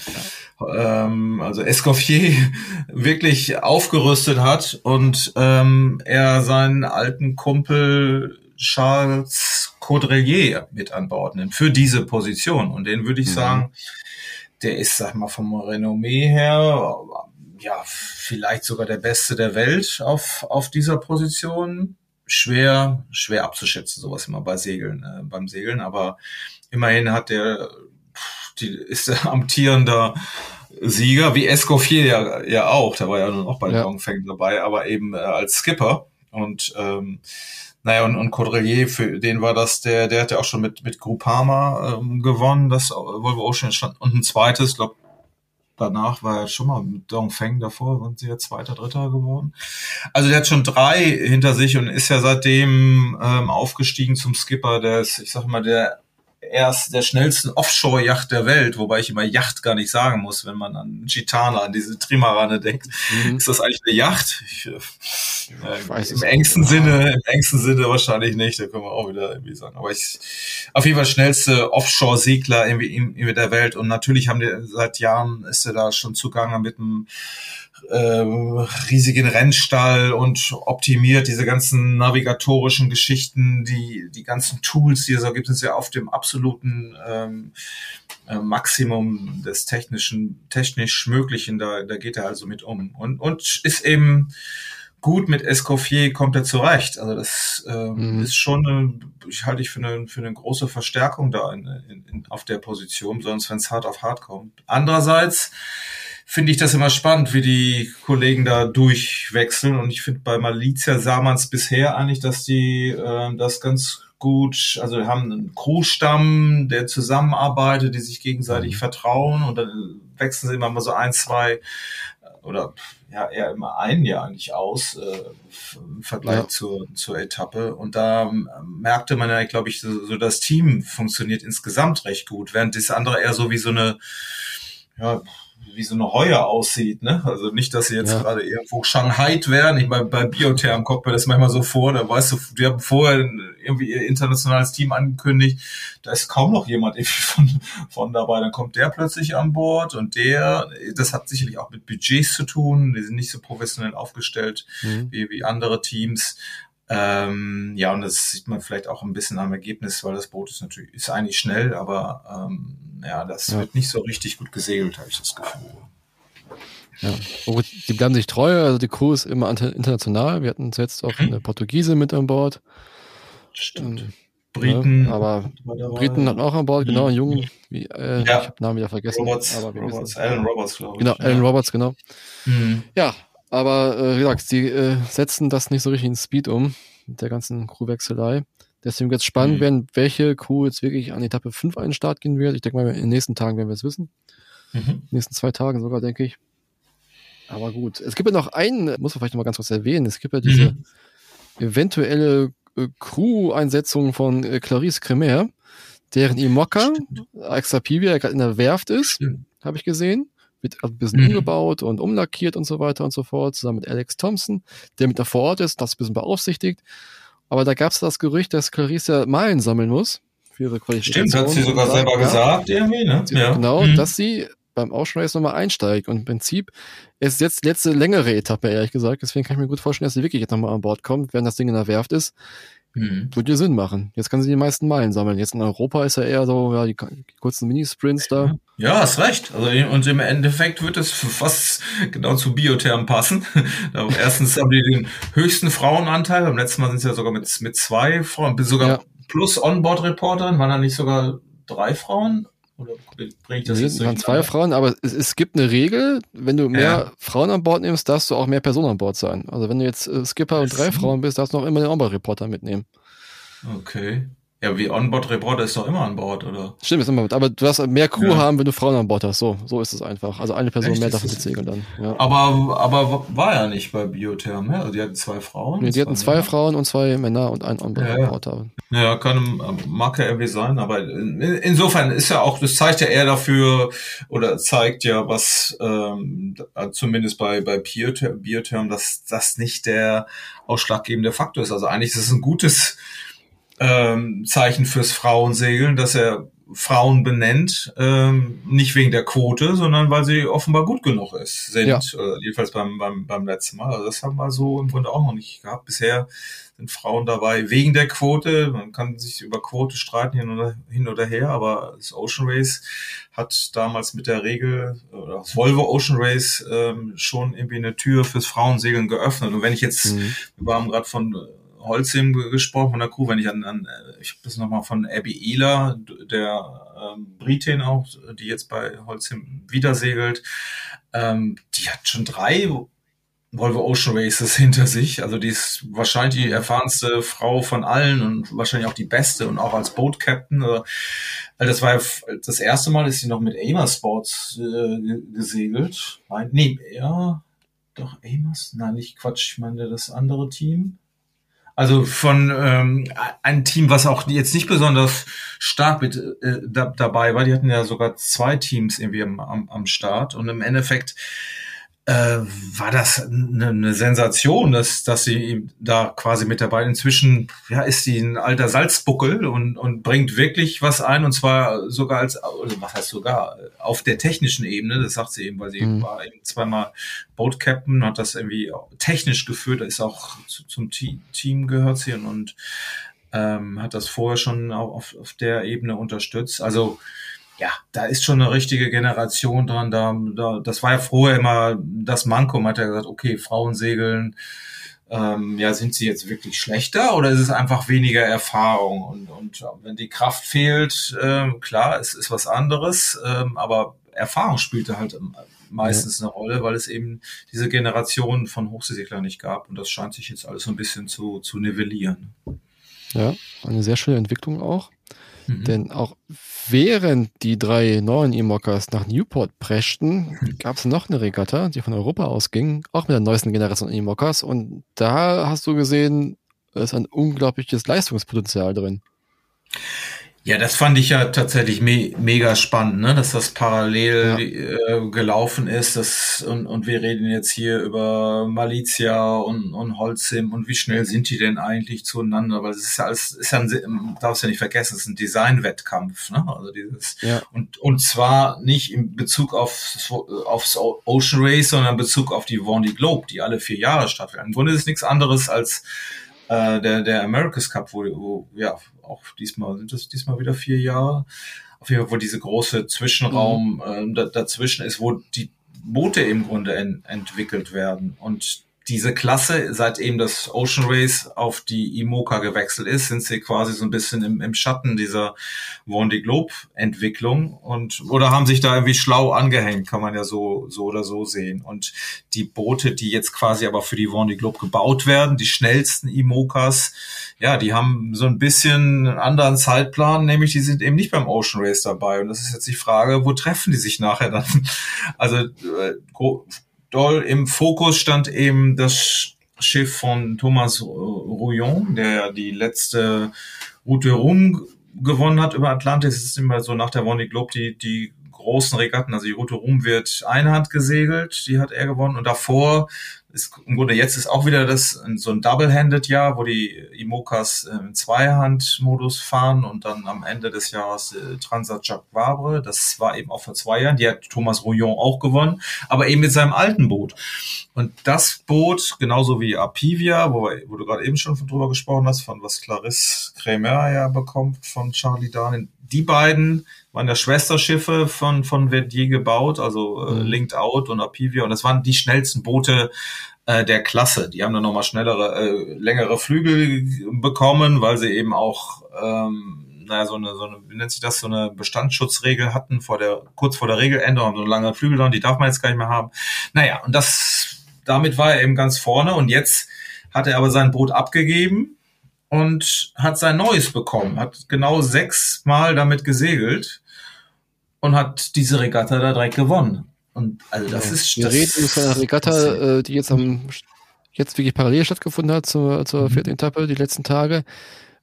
Speaker 2: Ähm, also Escoffier wirklich aufgerüstet hat und ähm, er seinen alten Kumpel Charles Caudrelier mit an Bord nimmt für diese Position. Und den würde ich
Speaker 1: Mhm.
Speaker 2: sagen, der ist, sag mal, vom Renommee her, ja, vielleicht sogar der Beste der Welt auf, auf dieser Position. Schwer, schwer abzuschätzen, sowas immer bei Segeln, äh, beim Segeln, aber immerhin hat der, die, ist der amtierender Sieger, wie Escoffier ja, ja auch, der war ja nun auch bei den
Speaker 1: Ja.
Speaker 2: Longfang dabei, aber eben äh, als Skipper und ähm, naja, und, und Caudrelier, für den war das der, der hat ja auch schon mit, mit Groupama ähm, gewonnen, das Volvo Ocean stand. Und ein zweites, glaube danach war er schon mal mit Dongfeng davor, sind sie ja Zweiter, Dritter geworden. Also der hat schon drei hinter sich und ist ja seitdem ähm, aufgestiegen zum Skipper des, ich sag mal, der erst der schnellsten Offshore-Yacht der Welt, wobei ich immer Yacht gar nicht sagen muss, wenn man an Gitana, an diese Trimarane denkt. Mhm. Ist das eigentlich eine Yacht? Ich, äh, ich Im engsten nicht. Sinne, im engsten Sinne wahrscheinlich nicht, da können wir auch wieder irgendwie sagen. Aber ich, auf jeden Fall schnellste Offshore-Segler irgendwie, irgendwie der Welt und natürlich haben die seit Jahren ist er da schon zugange mit einem riesigen Rennstall und optimiert diese ganzen navigatorischen Geschichten, die die ganzen Tools, die es da gibt, sind ja auf dem absoluten ähm, äh, Maximum des technischen, technisch Möglichen. Da, da geht er also mit um und und ist eben gut mit Escoffier kommt er zurecht. Also das ähm, mhm. ist schon, eine, ich halte ich für eine, für eine große Verstärkung da in, in, in, auf der Position, sonst wenn es hart auf hart kommt. Andererseits finde ich das immer spannend, wie die Kollegen da durchwechseln. Und ich finde, bei Malizia sah man es bisher eigentlich, dass die äh, das ganz gut, also wir haben einen Crewstamm, der zusammenarbeitet, die sich gegenseitig mhm. vertrauen und dann wechseln sie immer mal so ein, zwei oder ja eher immer ein Jahr eigentlich aus äh, im Vergleich ja. zur, zur Etappe. Und da ähm, merkte man ja, glaube ich, so, so das Team funktioniert insgesamt recht gut, während das andere eher so wie so eine ja, wie so eine Heuer aussieht. Ne? Also nicht, dass sie jetzt ja. gerade irgendwo Shanghai wären. Ich meine, bei Biotherm kommt mir das manchmal so vor. Da weißt du, die haben vorher irgendwie ihr internationales Team angekündigt. Da ist kaum noch jemand irgendwie von, von dabei. Dann kommt der plötzlich an Bord und der, das hat sicherlich auch mit Budgets zu tun. Die sind nicht so professionell aufgestellt mhm. wie, wie andere Teams. Ähm, ja, und das sieht man vielleicht auch ein bisschen am Ergebnis, weil das Boot ist natürlich, ist eigentlich schnell, aber ähm, ja, das ja. wird nicht so richtig gut gesegelt, habe ich das Gefühl.
Speaker 1: Ja, und die bleiben sich treu, also die Crew ist immer international. Wir hatten jetzt auch mhm. eine Portugiese mit an Bord.
Speaker 2: Stimmt. Ähm, Briten.
Speaker 1: Ja, aber Briten hatten auch an Bord, genau, einen Jungen, wie, äh, ja. ich habe Namen wieder vergessen. Roberts, aber Roberts, Alan Roberts, glaube ich. Genau, Alan. Roberts, genau. Mhm. Ja, aber äh, wie gesagt, die äh, setzen das nicht so richtig in Speed um, mit der ganzen Crewwechselei. Deswegen wird es spannend mhm. werden, welche Crew jetzt wirklich an Etappe 5 einen Start gehen wird. Ich denke mal, in den nächsten Tagen werden wir es wissen. Mhm. In den nächsten zwei Tagen sogar, denke ich. Aber gut. Es gibt ja noch einen, muss man vielleicht noch mal ganz kurz erwähnen, es gibt ja diese mhm. eventuelle äh, Crew-Einsetzung von äh, Clarice Cremer, deren Imoca, Axapivia, gerade in der Werft ist, habe ich gesehen wird ein bisschen mhm. umgebaut und umlackiert und so weiter und so fort, zusammen mit Alex Thompson, der mit da vor Ort ist, das ein bisschen beaufsichtigt. Aber da gab es das Gerücht, dass Clarissa Meilen sammeln muss für ihre Qualifikation.
Speaker 2: Stimmt, hat sie sogar da, selber ja, gesagt irgendwie, ne?
Speaker 1: Ja. Genau, mhm. dass sie beim Race nochmal einsteigt. Und im Prinzip ist jetzt letzte längere Etappe, ehrlich gesagt. Deswegen kann ich mir gut vorstellen, dass sie wirklich jetzt nochmal an Bord kommt, während das Ding in der Werft ist. Mhm. Würde Sinn machen. Jetzt kann sie die meisten Meilen sammeln. Jetzt in Europa ist ja eher so, ja, die, die kurzen Minisprints da.
Speaker 2: Ja, hast recht. Also, und im Endeffekt wird es fast genau zu Biotherm passen. Erstens haben die den höchsten Frauenanteil. Beim letzten Mal sind es ja sogar mit, mit zwei Frauen, sogar ja. plus Onboard-Reporterin. Waren da nicht sogar drei Frauen? Oder
Speaker 1: bringe ich das nee, jetzt waren zwei Frauen, aber es, es, gibt eine Regel, wenn du mehr ja. Frauen an Bord nimmst, darfst du auch mehr Personen an Bord sein. Also wenn du jetzt äh, Skipper und drei Frauen bist, darfst du noch immer den Onboard-Reporter mitnehmen.
Speaker 2: Okay. Ja, wie Onboard-Reporter ist doch immer an Bord, oder?
Speaker 1: Stimmt, ist immer mit. Aber du darfst mehr Crew ja. haben, wenn du Frauen an Bord hast. So, so ist es einfach. Also eine Person Echt? mehr darf mitsegeln dann. Ja.
Speaker 2: Aber, aber war ja nicht bei Biotherm, ne? Also die hatten zwei Frauen.
Speaker 1: Nee, die hatten zwei Männer. Frauen und zwei Männer und einen Onboard-Reporter.
Speaker 2: Ja, ja. kann, mag ja irgendwie sein, aber in, insofern ist ja auch, das zeigt ja eher dafür, oder zeigt ja, was, ähm, zumindest bei, bei Biotherm, dass das nicht der ausschlaggebende Faktor ist. Also eigentlich ist es ein gutes, ähm, Zeichen fürs Frauensegeln, dass er Frauen benennt, ähm, nicht wegen der Quote, sondern weil sie offenbar gut genug ist, sind, ja. äh, jedenfalls beim, beim, beim letzten Mal. Also das haben wir so im Grunde auch noch nicht gehabt. Bisher sind Frauen dabei wegen der Quote. Man kann sich über Quote streiten hin oder, hin oder her, aber das Ocean Race hat damals mit der Regel, oder das Volvo Ocean Race ähm, schon irgendwie eine Tür fürs Frauensegeln geöffnet. Und wenn ich jetzt, mhm. wir haben gerade von Holzim gesprochen von der Crew, wenn ich an, an äh, ich habe das nochmal von Abby Ehler, der ähm, Britin auch, die jetzt bei Holzim wieder segelt, ähm, die hat schon drei Volvo Ocean Races hinter sich. Also die ist wahrscheinlich die erfahrenste Frau von allen und wahrscheinlich auch die beste und auch als Boat Captain. Also das war das erste Mal, ist sie noch mit Amer Sports äh, gesegelt. Nee, ja, doch Amos? Nein, nicht Quatsch, ich meine das andere Team. Also von ähm, ein Team, was auch jetzt nicht besonders stark mit äh, da, dabei war. Die hatten ja sogar zwei Teams irgendwie am, am, am Start und im Endeffekt äh, war das eine, eine Sensation, dass, dass sie da quasi mit dabei. Inzwischen ja, ist sie ein alter Salzbuckel und, und bringt wirklich was ein und zwar sogar als, also was heißt sogar, auf der technischen Ebene, das sagt sie eben, weil sie mhm. war eben zweimal Boat Captain, hat das irgendwie technisch geführt, ist auch zu, zum Team gehört sie und ähm, hat das vorher schon auf, auf der Ebene unterstützt. Also ja, da ist schon eine richtige Generation dran. Da, da, das war ja vorher immer das Manko. Man hat ja gesagt, okay, Frauen segeln, ähm, ja, sind sie jetzt wirklich schlechter oder ist es einfach weniger Erfahrung? Und, und wenn die Kraft fehlt, äh, klar, es ist was anderes, ähm, aber Erfahrung spielte halt meistens ja. eine Rolle, weil es eben diese Generation von Hochseeseglern nicht gab. Und das scheint sich jetzt alles so ein bisschen zu, zu nivellieren.
Speaker 1: Ja, eine sehr schöne Entwicklung auch. Mhm. Denn auch während die drei neuen E-Mockers nach Newport preschten, mhm. gab es noch eine Regatta, die von Europa ausging, auch mit der neuesten Generation E-Mockers. Und da hast du gesehen, ist ein unglaubliches Leistungspotenzial drin.
Speaker 2: Ja, das fand ich ja tatsächlich me mega spannend, ne? dass das parallel ja. äh, gelaufen ist. Das, und, und wir reden jetzt hier über Malizia und, und Holzim und wie schnell sind die denn eigentlich zueinander? Weil es ist ja alles, ist ja ein, darfst ja nicht vergessen, es ist ein Designwettkampf. Ne? Also dieses, ja. und, und zwar nicht in Bezug auf, aufs Ocean Race, sondern in Bezug auf die Vendée Globe, die alle vier Jahre stattfinden. Im Grunde ist es nichts anderes als äh, der, der America's Cup, wo, wo ja, auch diesmal, sind das diesmal wieder vier Jahre, auf jeden Fall, wo diese große Zwischenraum mhm. äh, dazwischen ist, wo die Boote im Grunde en entwickelt werden. Und diese Klasse, seit eben das Ocean Race auf die IMOCA gewechselt ist, sind sie quasi so ein bisschen im, im Schatten dieser Vendée Globe Entwicklung und oder haben sich da irgendwie schlau angehängt, kann man ja so so oder so sehen. Und die Boote, die jetzt quasi aber für die Vendée Globe gebaut werden, die schnellsten IMOCAs, ja, die haben so ein bisschen einen anderen Zeitplan, nämlich die sind eben nicht beim Ocean Race dabei. Und das ist jetzt die Frage, wo treffen die sich nachher dann? Also äh, doll im Fokus stand eben das Schiff von Thomas Rouillon, der die letzte Route rum gewonnen hat über Atlantis. Es ist immer so nach der Vendée Globe die, die großen Regatten, also die Route rum wird Einhand gesegelt, die hat er gewonnen und davor ist im Grunde jetzt ist auch wieder das so ein Double-Handed-Jahr, wo die Imokas im Zweihand-Modus fahren und dann am Ende des Jahres äh, Transat Jacques Vabre. Das war eben auch vor zwei Jahren. Die hat Thomas Rouillon auch gewonnen, aber eben mit seinem alten Boot. Und das Boot, genauso wie Apivia, wo, wo du gerade eben schon drüber gesprochen hast, von was Clarisse Kremer ja bekommt von Charlie Darnin, die beiden waren ja Schwesterschiffe von, von Verdier gebaut, also äh, mhm. Linked Out und Apivia. Und das waren die schnellsten Boote äh, der Klasse. Die haben dann nochmal schnellere, äh, längere Flügel bekommen, weil sie eben auch, ähm, naja, so eine, so eine, wie nennt sich das, so eine Bestandsschutzregel hatten vor der, kurz vor der Regeländerung, so lange Flügel dran, die darf man jetzt gar nicht mehr haben. Naja, und das, damit war er eben ganz vorne und jetzt hat er aber sein Boot abgegeben und hat sein neues bekommen, hat genau sechsmal damit gesegelt und hat diese Regatta da direkt gewonnen. Und also das ja, ist.
Speaker 1: Wir das reden von einer Regatta, äh, die jetzt am jetzt wirklich parallel stattgefunden hat zur, zur mhm. vierten Etappe, die letzten Tage.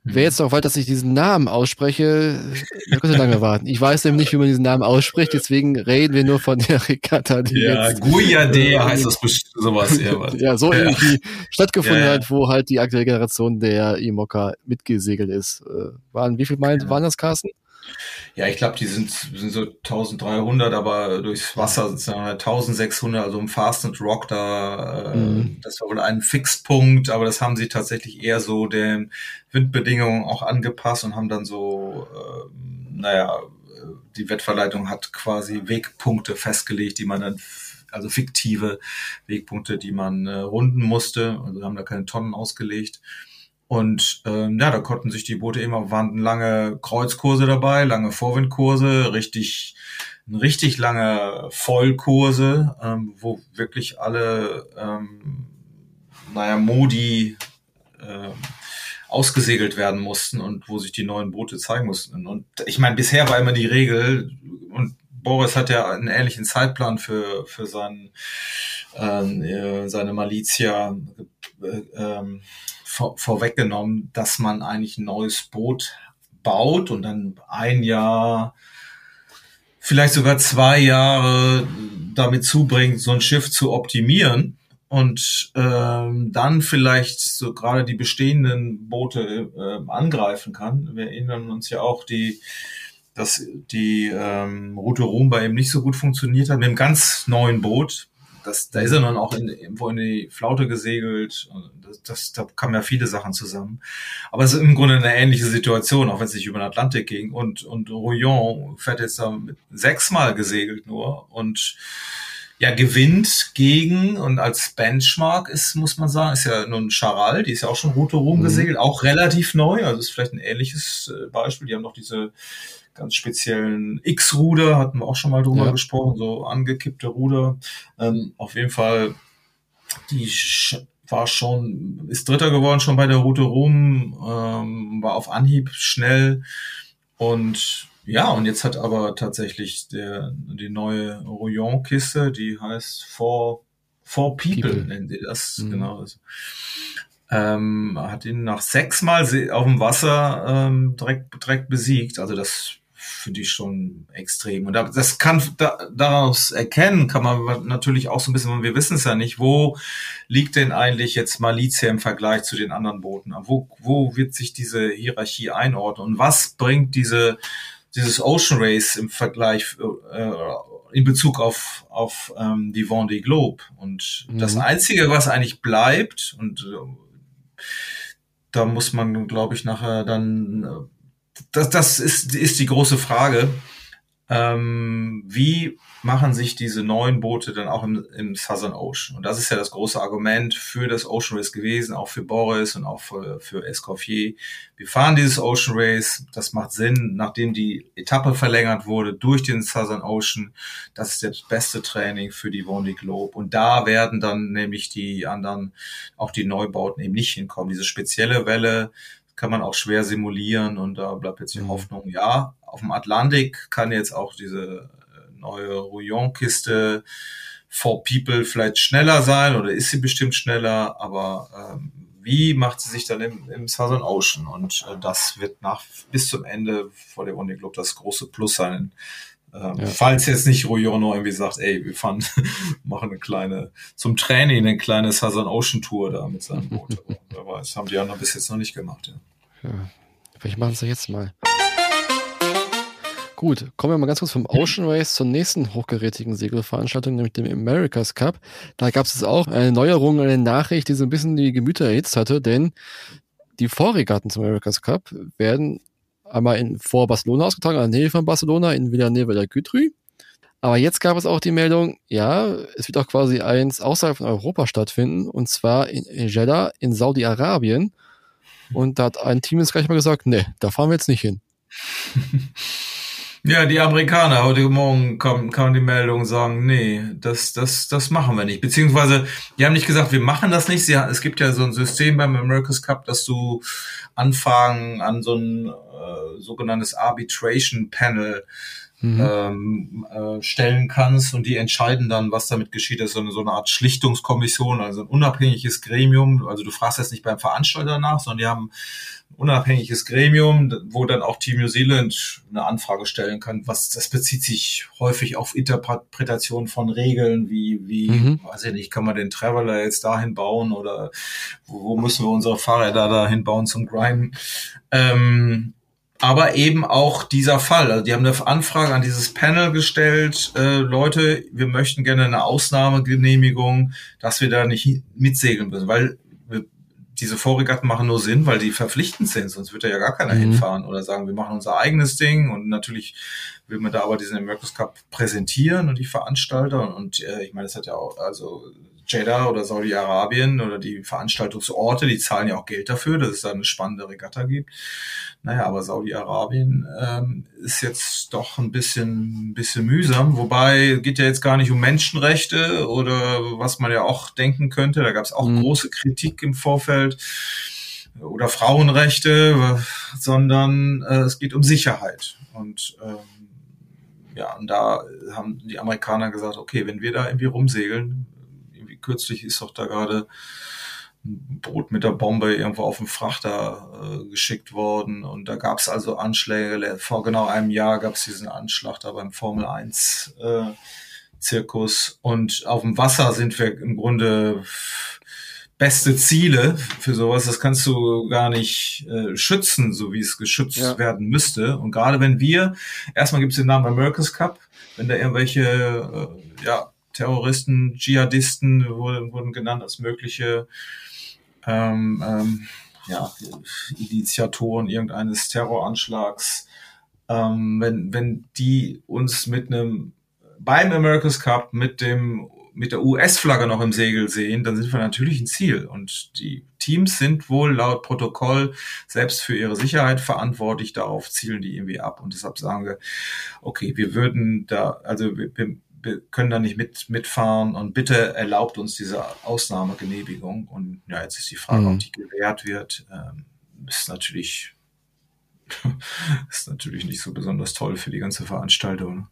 Speaker 1: Wer jetzt noch wollte, dass ich diesen Namen ausspreche, der könnte lange warten. Ich weiß nämlich nicht, wie man diesen Namen ausspricht, deswegen reden wir nur von der Regatta.
Speaker 2: Die ja, Guyade heißt das bestimmt sowas.
Speaker 1: ja, so ja. irgendwie stattgefunden ja, ja. hat, wo halt die aktuelle Generation der IMOCA mitgesegelt ist. Äh, waren, wie viel Meilen waren das, Carsten?
Speaker 2: Ja, ich glaube, die sind, sind so 1300, aber durchs Wasser sind es 1600, also im Fast and Rock da, äh, mhm. das war wohl ein Fixpunkt, aber das haben sie tatsächlich eher so den Windbedingungen auch angepasst und haben dann so, äh, naja, die Wettverleitung hat quasi Wegpunkte festgelegt, die man dann also fiktive Wegpunkte, die man äh, runden musste. Also haben da keine Tonnen ausgelegt. Und ähm, ja, da konnten sich die Boote immer, waren lange Kreuzkurse dabei, lange Vorwindkurse, richtig richtig lange Vollkurse, ähm, wo wirklich alle, ähm, naja, Modi äh, ausgesegelt werden mussten und wo sich die neuen Boote zeigen mussten. Und ich meine, bisher war immer die Regel, und Boris hat ja einen ähnlichen Zeitplan für, für seinen, äh, seine Malizia äh, ähm, vor, vorweggenommen, dass man eigentlich ein neues Boot baut und dann ein Jahr, vielleicht sogar zwei Jahre damit zubringt, so ein Schiff zu optimieren und ähm, dann vielleicht so gerade die bestehenden Boote äh, angreifen kann. Wir erinnern uns ja auch die dass die ähm, Route Rom bei ihm nicht so gut funktioniert hat mit einem ganz neuen Boot. Das, da ist er dann auch in, irgendwo in die Flaute gesegelt. Das, das, da kamen ja viele Sachen zusammen. Aber es ist im Grunde eine ähnliche Situation, auch wenn es nicht über den Atlantik ging. Und, und Rouillon fährt jetzt da mit sechsmal gesegelt nur und ja, gewinnt gegen und als Benchmark ist, muss man sagen, ist ja nun Charal, die ist ja auch schon Route Rom gesegelt, mhm. auch relativ neu, also ist vielleicht ein ähnliches äh, Beispiel. Die haben noch diese ganz speziellen X-Ruder, hatten wir auch schon mal drüber ja. gesprochen, so angekippte Ruder. Ähm, auf jeden Fall, die war schon, ist Dritter geworden schon bei der Route rum, ähm, war auf Anhieb schnell und ja, und jetzt hat aber tatsächlich der, die neue Rouillon-Kiste, die heißt For, For People, People. nennen sie das, mhm. genau. Ähm, hat ihn nach sechsmal auf dem Wasser ähm, direkt, direkt besiegt. Also das finde ich schon extrem. Und das kann da, daraus erkennen, kann man natürlich auch so ein bisschen, wir wissen es ja nicht, wo liegt denn eigentlich jetzt Malizia im Vergleich zu den anderen Booten? Wo, wo wird sich diese Hierarchie einordnen? Und was bringt diese, dieses Ocean Race im Vergleich äh, in Bezug auf, auf ähm, die Vendée Globe? Und mhm. das Einzige, was eigentlich bleibt, und äh, da muss man, glaube ich, nachher dann äh, das, das ist, ist die große Frage. Ähm, wie machen sich diese neuen Boote dann auch im, im Southern Ocean? Und das ist ja das große Argument für das Ocean Race gewesen, auch für Boris und auch für, für Escoffier. Wir fahren dieses Ocean Race, das macht Sinn, nachdem die Etappe verlängert wurde durch den Southern Ocean. Das ist das beste Training für die Vendée Globe. Und da werden dann nämlich die anderen, auch die Neubauten eben nicht hinkommen. Diese spezielle Welle, kann man auch schwer simulieren und da bleibt jetzt die mhm. Hoffnung, ja, auf dem Atlantik kann jetzt auch diese äh, neue Rouillon-Kiste for People vielleicht schneller sein oder ist sie bestimmt schneller, aber ähm, wie macht sie sich dann im, im Southern Ocean? Und äh, das wird nach bis zum Ende vor der Uni Globe das große Plus sein. Ähm, ja. Falls jetzt nicht noch irgendwie sagt, ey, wir fahren, machen eine kleine, zum Training eine kleine Southern Ocean Tour da mit seinem Boot. Wer weiß, haben die anderen bis jetzt noch nicht gemacht, ja.
Speaker 1: ja. Vielleicht machen sie jetzt mal. Gut, kommen wir mal ganz kurz vom Ocean Race zur nächsten hochgerätigen Segelveranstaltung, nämlich dem America's Cup. Da gab es auch eine Neuerung, eine Nachricht, die so ein bisschen die Gemüter erhitzt hatte, denn die Vorregatten zum America's Cup werden einmal in, vor Barcelona ausgetragen, in der Nähe von Barcelona, in Villanova der Gütrü. Aber jetzt gab es auch die Meldung, ja, es wird auch quasi eins außerhalb von Europa stattfinden, und zwar in Jeddah in Saudi-Arabien. Und da hat ein Team jetzt gleich mal gesagt, nee, da fahren wir jetzt nicht hin.
Speaker 2: Ja, die Amerikaner, heute Morgen kam, kam die Meldung, sagen, nee, das, das, das machen wir nicht. Beziehungsweise, die haben nicht gesagt, wir machen das nicht. Sie, es gibt ja so ein System beim America's Cup, dass du Anfragen an so ein äh, sogenanntes Arbitration Panel mhm. ähm, äh, stellen kannst und die entscheiden dann, was damit geschieht. Das ist so eine, so eine Art Schlichtungskommission, also ein unabhängiges Gremium. Also du fragst jetzt nicht beim Veranstalter nach, sondern die haben unabhängiges Gremium, wo dann auch Team New Zealand eine Anfrage stellen kann. Was das bezieht sich häufig auf Interpretation von Regeln, wie wie mhm. weiß ich nicht, kann man den Traveler jetzt dahin bauen oder wo, wo müssen wir unsere Fahrräder dahin bauen zum Grinden? Ähm, aber eben auch dieser Fall. Also die haben eine Anfrage an dieses Panel gestellt, äh, Leute, wir möchten gerne eine Ausnahmegenehmigung, dass wir da nicht mitsegeln müssen, weil diese Vorregatten machen nur Sinn, weil die verpflichtend sind, sonst wird da ja gar keiner mhm. hinfahren oder sagen, wir machen unser eigenes Ding und natürlich will man da aber diesen America's Cup präsentieren und die Veranstalter und, und äh, ich meine, das hat ja auch, also Jeddah oder Saudi-Arabien oder die Veranstaltungsorte, die zahlen ja auch Geld dafür, dass es da eine spannende Regatta gibt. Naja, aber Saudi-Arabien ähm, ist jetzt doch ein bisschen, ein bisschen mühsam. Wobei geht ja jetzt gar nicht um Menschenrechte oder was man ja auch denken könnte. Da gab es auch mhm. große Kritik im Vorfeld oder Frauenrechte, sondern äh, es geht um Sicherheit. Und ähm, ja, und da haben die Amerikaner gesagt, okay, wenn wir da irgendwie rumsegeln, kürzlich ist doch da gerade ein Boot mit der Bombe irgendwo auf dem Frachter äh, geschickt worden und da gab es also Anschläge. Vor genau einem Jahr gab es diesen Anschlag da beim Formel 1 äh, Zirkus und auf dem Wasser sind wir im Grunde beste Ziele für sowas, das kannst du gar nicht äh, schützen, so wie es geschützt ja. werden müsste. Und gerade wenn wir, erstmal gibt es den Namen America's Cup, wenn da irgendwelche äh, ja, Terroristen, Dschihadisten wurden, wurden genannt als mögliche ähm, ähm, ja, Initiatoren irgendeines Terroranschlags, ähm, wenn, wenn die uns mit einem beim America's Cup mit dem mit der US-Flagge noch im Segel sehen, dann sind wir natürlich ein Ziel. Und die Teams sind wohl laut Protokoll selbst für ihre Sicherheit verantwortlich. Darauf zielen die irgendwie ab. Und deshalb sagen wir, okay, wir würden da, also wir, können da nicht mit, mitfahren und bitte erlaubt uns diese Ausnahmegenehmigung. Und ja, jetzt ist die Frage, mhm. ob die gewährt wird. Ähm, ist natürlich, ist natürlich nicht so besonders toll für die ganze Veranstaltung.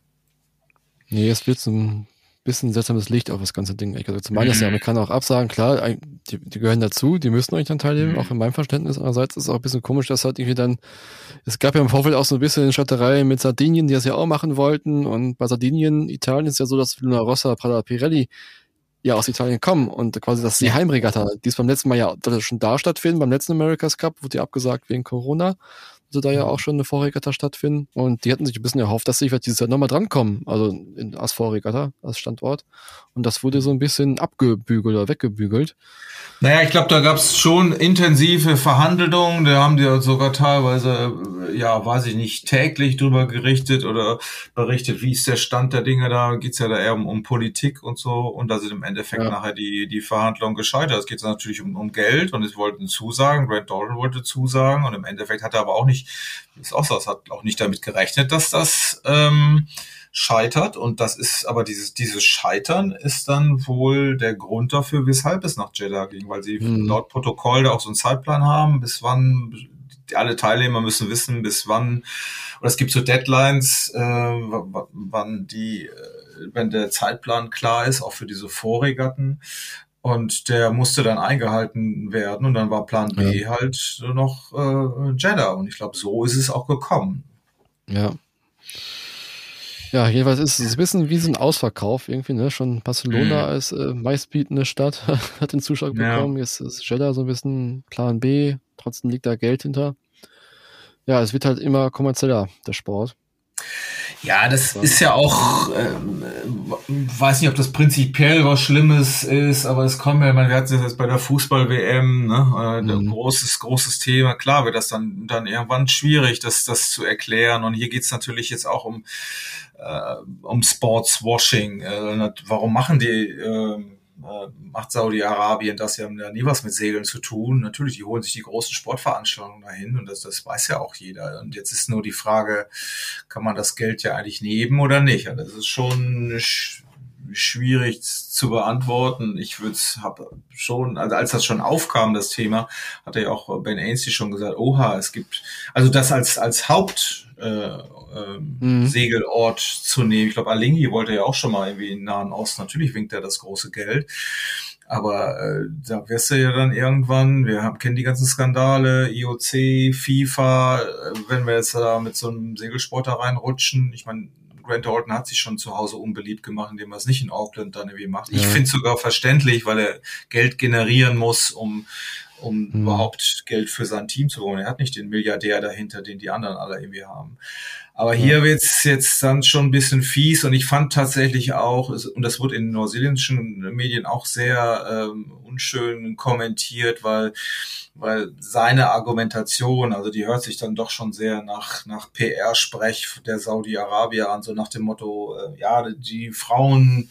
Speaker 1: Nee, es wird zum bisschen seltsames Licht auf das ganze Ding. Also zum einen ist ja, man kann auch absagen, klar, die, die gehören dazu, die müssen euch dann teilnehmen, mhm. auch in meinem Verständnis. Andererseits ist es auch ein bisschen komisch, dass halt irgendwie dann, es gab ja im Vorfeld auch so ein bisschen Schatterei mit Sardinien, die das ja auch machen wollten. Und bei Sardinien, Italien ist ja so, dass Luna Rossa, Prada Pirelli ja aus Italien kommen und quasi das ist die Heimregatta, die ist beim letzten Mal ja schon da stattfinden, beim letzten America's Cup wurde ja abgesagt wegen Corona sollte da ja auch schon eine Vorregatta stattfinden. Und die hatten sich ein bisschen erhofft, dass sie vielleicht dieses Jahr nochmal drankommen, also in, als Vorregatta, als Standort. Und das wurde so ein bisschen abgebügelt oder weggebügelt.
Speaker 2: Naja, ich glaube, da gab es schon intensive Verhandlungen. Da haben die sogar teilweise, ja, weiß ich nicht, täglich drüber gerichtet oder berichtet, wie ist der Stand der Dinge da. Geht's ja da eher um, um Politik und so. Und da sind im Endeffekt ja. nachher die, die Verhandlungen gescheitert. Es geht natürlich um, um Geld und es wollten zusagen. Grant Dalton wollte zusagen und im Endeffekt hat er aber auch nicht, ist auch so, es hat auch nicht damit gerechnet, dass das ähm, scheitert. Und das ist, aber dieses, dieses Scheitern ist dann wohl der Grund dafür, weshalb es nach Jeddah ging, weil sie mhm. laut Protokoll da auch so einen Zeitplan haben, bis wann alle Teilnehmer müssen wissen, bis wann, oder es gibt so Deadlines, äh, wann die, äh, wenn der Zeitplan klar ist, auch für diese Vorregatten. Und der musste dann eingehalten werden und dann war Plan B ja. halt noch äh, Jeddah. Und ich glaube, so ist es auch gekommen.
Speaker 1: Ja, ja, jedenfalls ist es ein bisschen wie so ein Ausverkauf irgendwie, ne? Schon Barcelona mhm. als äh, meistbietende Stadt hat den Zuschlag ja. bekommen. Jetzt ist Jeddah so ein bisschen Plan B, trotzdem liegt da Geld hinter. Ja, es wird halt immer kommerzieller, der Sport.
Speaker 2: Ja, das ja. ist ja auch, ähm, weiß nicht, ob das prinzipiell was Schlimmes ist, aber es kommen ja, man hat es jetzt bei der Fußball-WM, ne, äh, mhm. großes, großes Thema. Klar wird das dann, dann irgendwann schwierig, das, das zu erklären. Und hier geht's natürlich jetzt auch um, äh, um Sportswashing. Äh, warum machen die, äh, äh, macht Saudi-Arabien das, ja nie was mit Segeln zu tun. Natürlich, die holen sich die großen Sportveranstaltungen dahin und das, das weiß ja auch jeder. Und jetzt ist nur die Frage, kann man das Geld ja eigentlich nehmen oder nicht? das ist schon schwierig zu beantworten. Ich würde es habe schon, also als das schon aufkam, das Thema, hatte ja auch Ben Ainsley schon gesagt, oha, es gibt, also das als als Haupt äh, äh, mhm. Segelort zu nehmen. Ich glaube, Alingi wollte ja auch schon mal irgendwie in Nahen Osten. Natürlich winkt er das große Geld. Aber äh, da wirst du ja dann irgendwann, wir haben, kennen die ganzen Skandale, IOC, FIFA, äh, wenn wir jetzt da mit so einem Segelsport da reinrutschen. Ich meine, Grant Dalton hat sich schon zu Hause unbeliebt gemacht, indem er es nicht in Auckland dann irgendwie macht. Ja. Ich finde es sogar verständlich, weil er Geld generieren muss, um um mhm. überhaupt Geld für sein Team zu holen. Er hat nicht den Milliardär dahinter, den die anderen alle irgendwie haben. Aber hier wird's jetzt dann schon ein bisschen fies und ich fand tatsächlich auch, und das wurde in neuseeländischen Medien auch sehr ähm, unschön kommentiert, weil, weil seine Argumentation, also die hört sich dann doch schon sehr nach, nach PR-Sprech der Saudi-Arabier an, so nach dem Motto, äh, ja, die Frauen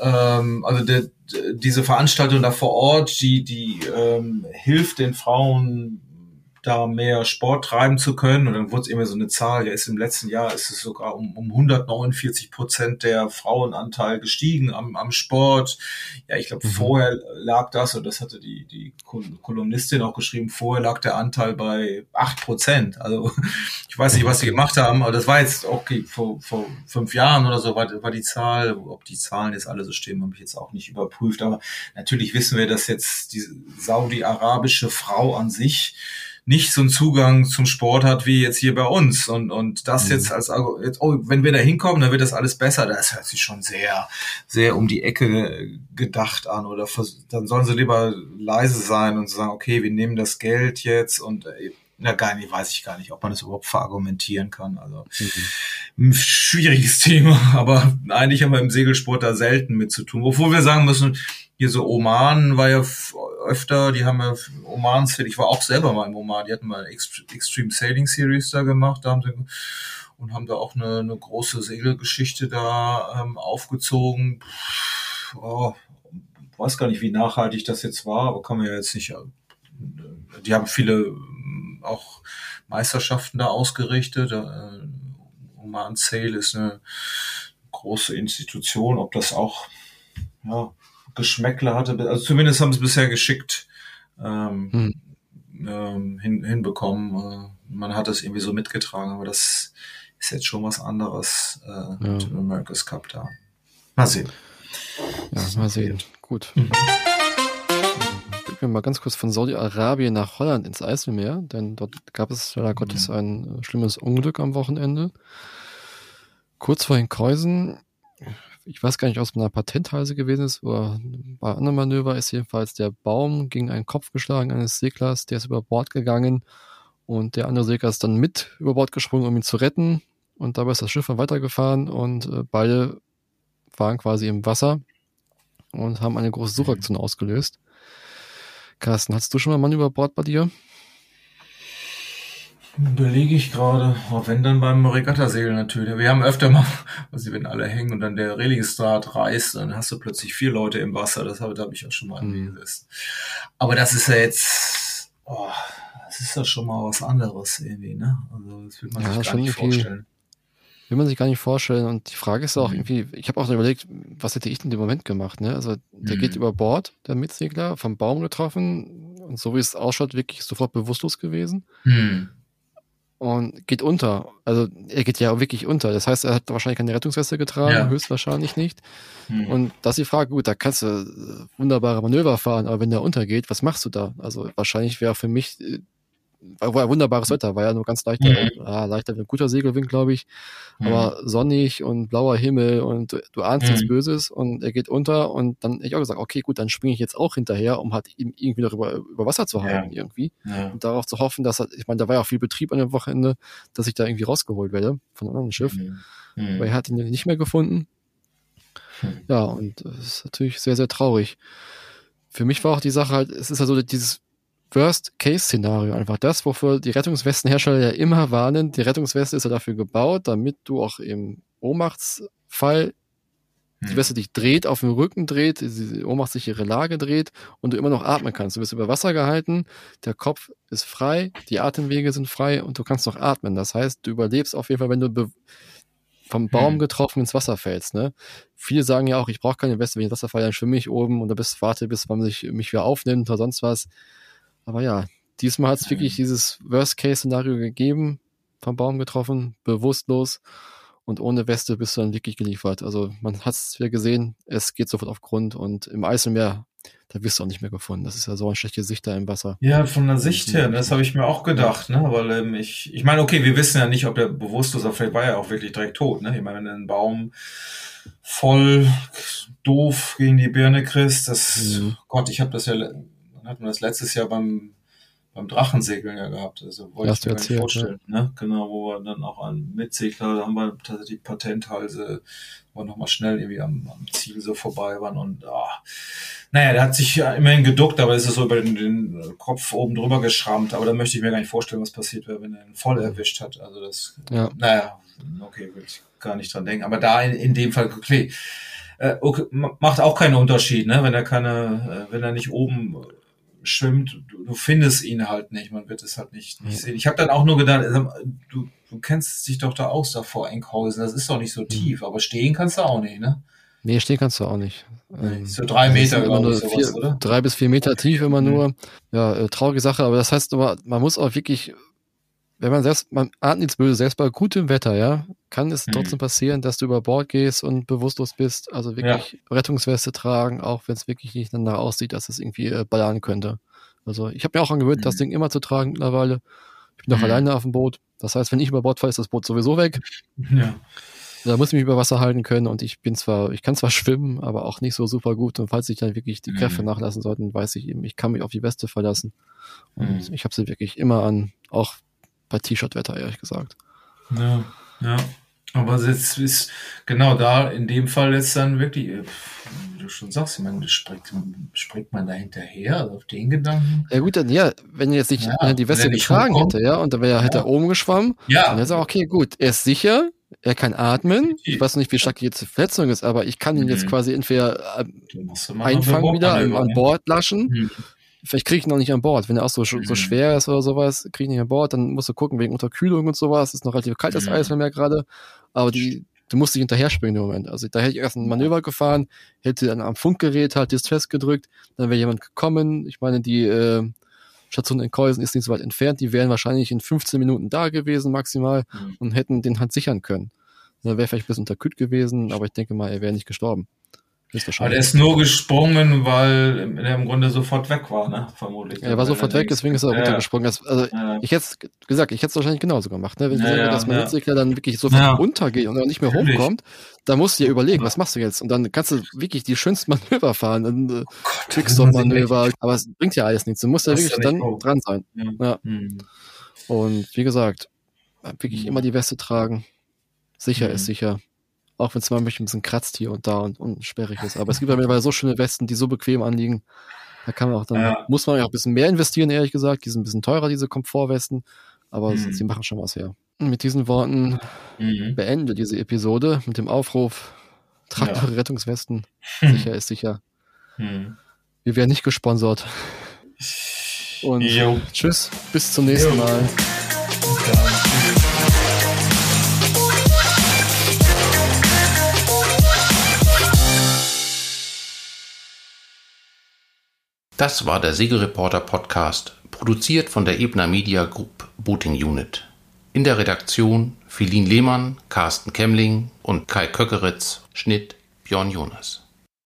Speaker 2: ähm, also de, de, diese Veranstaltung da vor Ort, die, die ähm, hilft den Frauen da mehr Sport treiben zu können. Und dann wurde es immer so eine Zahl, ja ist im letzten Jahr ist es sogar um, um 149 Prozent der Frauenanteil gestiegen am, am Sport. Ja, ich glaube, mhm. vorher lag das, und das hatte die, die Kolumnistin auch geschrieben, vorher lag der Anteil bei acht Prozent. Also ich weiß nicht, was sie gemacht haben, aber das war jetzt okay, vor, vor fünf Jahren oder so war, war die Zahl. Ob die Zahlen jetzt alle so stimmen, habe ich jetzt auch nicht überprüft. Aber natürlich wissen wir, dass jetzt die saudi-arabische Frau an sich nicht so einen Zugang zum Sport hat wie jetzt hier bei uns. Und, und das mhm. jetzt als, jetzt, oh, wenn wir da hinkommen, dann wird das alles besser. Das hört sich schon sehr, sehr um die Ecke gedacht an. Oder dann sollen sie lieber leise sein und sagen, okay, wir nehmen das Geld jetzt und äh, na gar nicht, weiß ich gar nicht, ob man das überhaupt verargumentieren kann. Also mhm. ein schwieriges Thema, aber eigentlich haben wir im Segelsport da selten mit zu tun. Wovor wir sagen müssen, hier so Oman war ja öfter, die haben ja Oman, ich war auch selber mal im Oman, die hatten mal eine Extreme Sailing Series da gemacht, da haben sie und haben da auch eine, eine große Segelgeschichte da ähm, aufgezogen. Oh, weiß gar nicht, wie nachhaltig das jetzt war, aber kann man ja jetzt nicht. Die haben viele auch Meisterschaften da ausgerichtet. Äh, Oman Sail ist eine große Institution, ob das auch ja, Geschmäckle hatte. Also zumindest haben sie es bisher geschickt ähm, hm. ähm, hin, hinbekommen. Äh, man hat es irgendwie so mitgetragen, aber das ist jetzt schon was anderes äh, ja. mit dem America's Cup da. Mal sehen.
Speaker 1: Ja, mal sehen. Gut. Mhm. Blicken wir mal ganz kurz von Saudi-Arabien nach Holland ins Eiselmeer, denn dort gab es leider Gottes mhm. ein äh, schlimmes Unglück am Wochenende. Kurz vor den Kreusen ich weiß gar nicht, ob es mit einer Patenthalse gewesen ist oder bei anderen Manöver ist jedenfalls der Baum gegen einen Kopf geschlagen eines Seglers, der ist über Bord gegangen und der andere Segler ist dann mit über Bord gesprungen, um ihn zu retten und dabei ist das Schiff dann weitergefahren und äh, beide waren quasi im Wasser und haben eine große Suchaktion mhm. ausgelöst. Carsten, hattest du schon mal einen Mann über Bord bei dir?
Speaker 2: Überlege ich gerade, oh, wenn dann beim Regattasegel natürlich. Wir haben öfter mal, also wenn alle hängen und dann der Reelingstart reißt, dann hast du plötzlich vier Leute im Wasser. Das habe, da habe ich auch schon mal mhm. Aber das ist ja jetzt, oh, das ist ja schon mal was anderes irgendwie, ne? Also das will man ja, sich gar nicht vorstellen.
Speaker 1: Will man sich gar nicht vorstellen. Und die Frage ist auch mhm. irgendwie, ich habe auch überlegt, was hätte ich in dem Moment gemacht, ne? Also der mhm. geht über Bord, der Mitsegler, vom Baum getroffen und so wie es ausschaut, wirklich sofort bewusstlos gewesen. Mhm und geht unter. Also er geht ja wirklich unter. Das heißt, er hat wahrscheinlich keine Rettungsweste getragen, ja. höchstwahrscheinlich nicht. Mhm. Und das ist die Frage, gut, da kannst du äh, wunderbare Manöver fahren, aber wenn der untergeht, was machst du da? Also wahrscheinlich wäre für mich äh, war, war wunderbares Wetter, war ja nur ganz leichter, mhm. ah, leichter, guter Segelwind, glaube ich, mhm. aber sonnig und blauer Himmel und du, du ahnst mhm. nichts Böses und er geht unter und dann hätte ich auch gesagt, okay, gut, dann springe ich jetzt auch hinterher, um halt ihm irgendwie noch über, über Wasser zu halten, ja. irgendwie. Ja. Und darauf zu hoffen, dass, ich meine, da war ja auch viel Betrieb an dem Wochenende, dass ich da irgendwie rausgeholt werde von einem anderen Schiff, mhm. mhm. weil er hat ihn nicht mehr gefunden. Hm. Ja, und das ist natürlich sehr, sehr traurig. Für mich war auch die Sache halt, es ist ja so dieses Worst-Case-Szenario. Einfach das, wofür die Rettungswestenhersteller ja immer warnen. Die Rettungsweste ist ja dafür gebaut, damit du auch im Ohnmachtsfall die hm. Weste dich dreht, auf dem Rücken dreht, die ohnmachtssichere Lage dreht und du immer noch atmen kannst. Du wirst über Wasser gehalten, der Kopf ist frei, die Atemwege sind frei und du kannst noch atmen. Das heißt, du überlebst auf jeden Fall, wenn du vom Baum hm. getroffen ins Wasser fällst. Ne? Viele sagen ja auch, ich brauche keine Weste, wenn ich ins Wasser falle, dann schwimme ich oben und da bis warte, bis man sich, mich wieder aufnimmt oder sonst was. Aber ja, diesmal hat es wirklich dieses Worst-Case-Szenario gegeben, vom Baum getroffen, bewusstlos und ohne Weste bist du dann wirklich geliefert. Also man hat es ja gesehen, es geht sofort auf Grund und im Eiselmeer, da wirst du auch nicht mehr gefunden. Das ist ja so eine schlechte Sicht da im Wasser.
Speaker 2: Ja, von der Sicht her, das habe ich mir auch gedacht, ne? Weil ähm, ich, ich meine, okay, wir wissen ja nicht, ob der bewusstlos war, vielleicht war er auch wirklich direkt tot, ne? Ich meine, wenn du einen Baum voll doof gegen die Birne kriegst, das, mhm. Gott, ich habe das ja dann hatten wir das letztes Jahr beim, beim Drachensegeln ja gehabt. Also wollte ich mir erzählt, vorstellen. Ja. Ne? Genau, wo wir dann auch an Mitsegler, da haben wir tatsächlich Patenthalse, wo wir nochmal schnell irgendwie am, am, Ziel so vorbei waren und ah, naja, der hat sich ja immerhin geduckt, aber ist es so über den, den, Kopf oben drüber geschrammt. Aber da möchte ich mir gar nicht vorstellen, was passiert wäre, wenn er ihn voll erwischt hat. Also das, ja. naja, okay, will ich gar nicht dran denken. Aber da in, in dem Fall, okay, Äh, okay, macht auch keinen Unterschied, ne? Wenn er keine, äh, wenn er nicht oben schwimmt, du, du findest ihn halt nicht, man wird es halt nicht, nicht sehen. Ich habe dann auch nur gedacht, du, du kennst dich doch da aus da vor Enkhausen, das ist doch nicht so mhm. tief, aber stehen kannst du auch nicht, ne?
Speaker 1: Nee, stehen kannst du auch nicht.
Speaker 2: Nee, so drei Meter, glaube ich, sowas,
Speaker 1: vier, oder? Drei bis vier Meter tief immer mhm. nur. Ja, äh, traurige Sache, aber das heißt man muss auch wirklich, wenn man selbst, man ahnt nichts Böses, selbst bei gutem Wetter, ja, kann es mhm. trotzdem passieren, dass du über Bord gehst und bewusstlos bist. Also wirklich ja. Rettungsweste tragen, auch wenn es wirklich nicht danach aussieht, dass es irgendwie äh, ballern könnte. Also ich habe mir auch angewöhnt, mhm. das Ding immer zu tragen mittlerweile. Ich bin auch mhm. alleine auf dem Boot. Das heißt, wenn ich über Bord falle, ist das Boot sowieso weg. Ja. Da muss ich mich über Wasser halten können und ich bin zwar, ich kann zwar schwimmen, aber auch nicht so super gut. Und falls ich dann wirklich die Kräfte mhm. nachlassen sollten, weiß ich eben, ich kann mich auf die Weste verlassen. Und mhm. ich habe sie wirklich immer an, auch bei T-Shirt-Wetter, ehrlich gesagt.
Speaker 2: Ja, ja. Aber jetzt ist genau da in dem Fall jetzt dann wirklich, äh, wie du schon sagst, ich meine, springt, springt man da hinterher, also auf den Gedanken.
Speaker 1: Ja gut, dann ja, wenn er jetzt nicht ja, die Weste getragen hätte, ja, und dann wäre er, hätte ja. er oben geschwommen, ja. dann wäre es auch, okay, gut, er ist sicher, er kann atmen. Ich weiß nicht, wie stark die jetzt Verletzung ist, aber ich kann ihn mhm. jetzt quasi entweder äh, einfangen wieder, an Bord laschen. Mhm. Vielleicht kriege ich ihn noch nicht an Bord. Wenn er auch so, mhm. so schwer ist oder sowas, kriege ich ihn nicht an Bord, dann musst du gucken, wegen Unterkühlung und sowas. Ist noch relativ kaltes mhm. Eis, wenn wir gerade. Aber die, du musst dich hinterher springen im Moment. Also da hätte ich erst ein Manöver gefahren, hätte dann am Funkgerät halt Distress gedrückt, dann wäre jemand gekommen. Ich meine, die äh, Station in Keusen ist nicht so weit entfernt, die wären wahrscheinlich in 15 Minuten da gewesen maximal mhm. und hätten den halt sichern können. Dann wäre vielleicht ein bisschen unterkühlt gewesen, aber ich denke mal, er wäre nicht gestorben.
Speaker 2: Aber der ist nur gesprungen, weil er im Grunde sofort weg war, ne? Vermutlich.
Speaker 1: Er war sofort weg, deswegen ist er ja. runtergesprungen. Also, ja. ich hätte gesagt, ich hätte es wahrscheinlich genauso gemacht, ne? Wenn ich ja, sage, dass mein ja. Hitzegler dann wirklich sofort untergeht und dann nicht mehr Natürlich. hochkommt, dann musst du dir überlegen, was machst du jetzt? Und dann kannst du wirklich die schönsten Manöver fahren, und, äh, oh Quickstop-Manöver, aber es bringt ja alles nichts. Du musst ja wirklich dann hoch. dran sein. Ja. Hm. Und wie gesagt, wirklich hm. immer die Weste tragen. Sicher hm. ist sicher. Auch wenn es manchmal ein bisschen kratzt hier und da und, und sperrig ist. Aber es gibt ja mittlerweile so schöne Westen, die so bequem anliegen. Da kann man auch dann, ja. muss man ja auch ein bisschen mehr investieren, ehrlich gesagt. Die sind ein bisschen teurer, diese Komfortwesten. Aber mhm. sie machen schon was her. Mit diesen Worten mhm. beende diese Episode mit dem Aufruf, tragt ja. eure Rettungswesten. Sicher ist sicher. Mhm. Wir werden nicht gesponsert. Und jo. tschüss, bis zum nächsten jo. Mal.
Speaker 3: Das war der Segelreporter Podcast, produziert von der Ebner Media Group Booting Unit. In der Redaktion Philin Lehmann, Carsten Kemmling und Kai Köckeritz, Schnitt Björn Jonas.